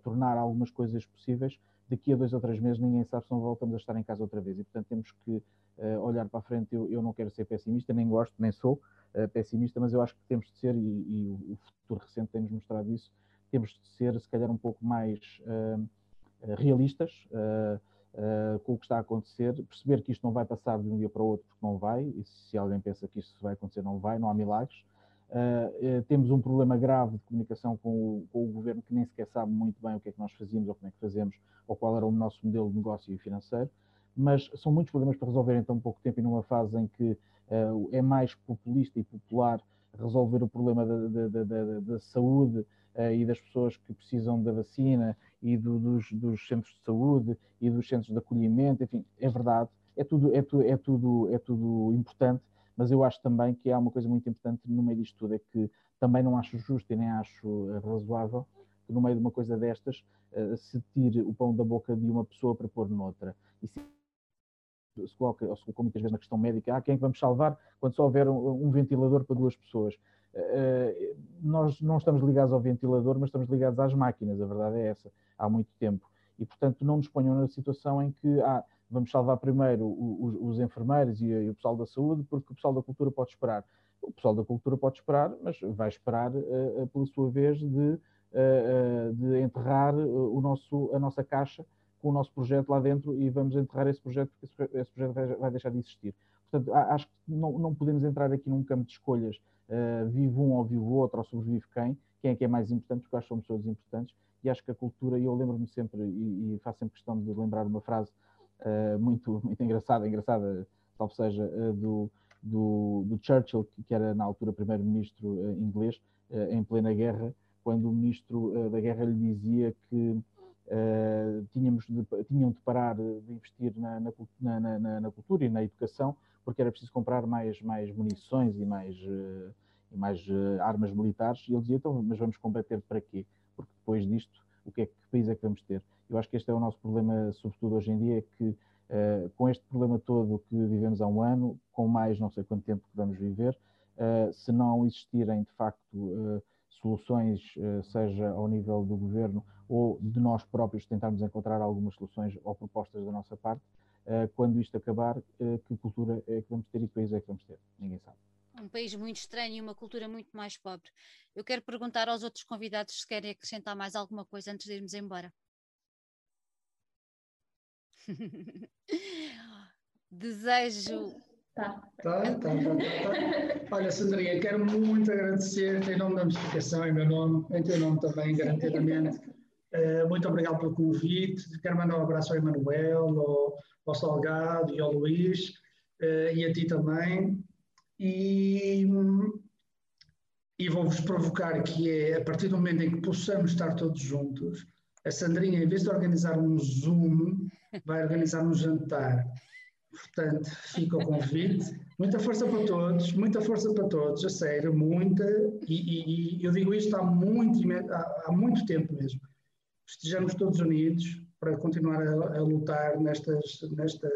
tornar algumas coisas possíveis, daqui a dois ou três meses ninguém sabe se não voltamos a estar em casa outra vez. E, portanto, temos que uh, olhar para a frente. Eu, eu, não quero ser pessimista, nem gosto, nem sou uh, pessimista, mas eu acho que temos de ser, e, e o, futuro recente tem-nos mostrado isso, temos de ser, se calhar, um pouco mais uh, realistas com o que está a acontecer, perceber que isto não vai passar de um dia para o outro, porque não vai, e se alguém pensa que isto vai acontecer, não vai, não há milagres. Uh, uh, temos um problema grave de comunicação com o, com o, governo que nem sequer sabe muito bem o que é que nós fazíamos ou como é que fazemos ou qual era o nosso modelo de negócio e financeiro, mas são muitos problemas para resolver em tão pouco tempo e numa fase em que uh, é mais populista e popular resolver o problema da, da, da, da saúde e das pessoas que precisam da vacina e do, dos, dos, centros de saúde e dos centros de acolhimento, enfim, é verdade, é tudo, é, tu, é tudo, é tudo importante, mas eu acho também que há uma coisa muito importante no meio disto tudo, é que também não acho justo e nem acho razoável que no meio de uma coisa destas uh, se tire o pão da boca de uma pessoa para pôr noutra. E se, se coloca, ou se colocou muitas vezes na questão médica, ah, quem é que vamos salvar quando só houver um, um ventilador para duas pessoas? Uh, nós não estamos ligados ao ventilador, mas estamos ligados às máquinas, a verdade é essa, há muito tempo. E, portanto, não nos ponham na situação em que ah, vamos salvar primeiro os, os enfermeiros e, e, o pessoal da saúde, porque o pessoal da cultura pode esperar. O pessoal da cultura pode esperar, mas vai esperar, uh, pela sua vez, de, uh, de enterrar o nosso, a nossa caixa com o nosso projeto lá dentro e vamos enterrar esse projeto porque esse, projeto vai, deixar de existir. Portanto, acho que não, não podemos entrar aqui num campo de escolhas, uh, vive um ou vive outro, ou sobrevive quem, quem é que é mais importante, porque acho que somos todos importantes, e acho que a cultura, e eu lembro-me sempre, e, e, faço sempre questão de lembrar uma frase uh, muito, muito engraçada, engraçada, talvez seja, uh, do, do, do, Churchill, que era na altura primeiro-ministro uh, inglês, em plena guerra, quando o ministro da guerra lhe dizia que tínhamos de, tinham de parar de investir na, na, na, na, cultura e na educação, porque era preciso comprar mais, mais munições e mais, e mais armas militares, e ele dizia, então, mas vamos combater para quê? Porque depois disto, o que é que país é que vamos ter? Eu acho que este é o nosso problema, sobretudo hoje em dia, que uh, com este problema todo que vivemos há um ano, com mais não sei quanto tempo que vamos viver, uh, se não existirem de facto uh, soluções, seja ao nível do governo ou de nós próprios tentarmos encontrar algumas soluções ou propostas da nossa parte, quando isto acabar, que cultura é que vamos ter e que país é que vamos ter? Ninguém sabe um país muito estranho e uma cultura muito mais pobre. Eu quero perguntar aos outros convidados se querem acrescentar mais alguma coisa antes de irmos embora. Desejo. Tá. Tá, tá, tá, tá, Olha, Sandrinha, quero muito agradecer em nome da notificação, em meu nome, em teu nome também, garantidamente. Uh, muito obrigado pelo convite. Quero mandar um abraço ao Emanuel, ao, ao Salgado e ao Luís, uh, e a ti também. E, e vou-vos provocar que é, a partir do momento em que possamos estar todos juntos, a Sandrinha, em vez de organizar um Zoom, vai organizar um jantar. Portanto, fica o convite. Muita força para todos, muita força para todos, a sério, muita. E, e, e eu digo isto há muito, há, há, muito tempo mesmo. Estejamos todos unidos para continuar a, a lutar nestas, nesta,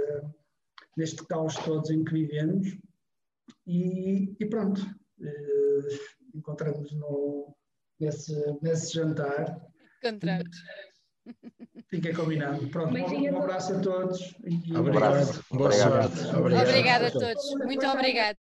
neste caos todos em que vivemos. E, e pronto, eh, encontramos no, nesse, nesse jantar Encontramos. Fica combinado. Pronto, um, um abraço a todos. E obrigado. Boa sorte. Obrigado. Obrigada a todos. Muito obrigado.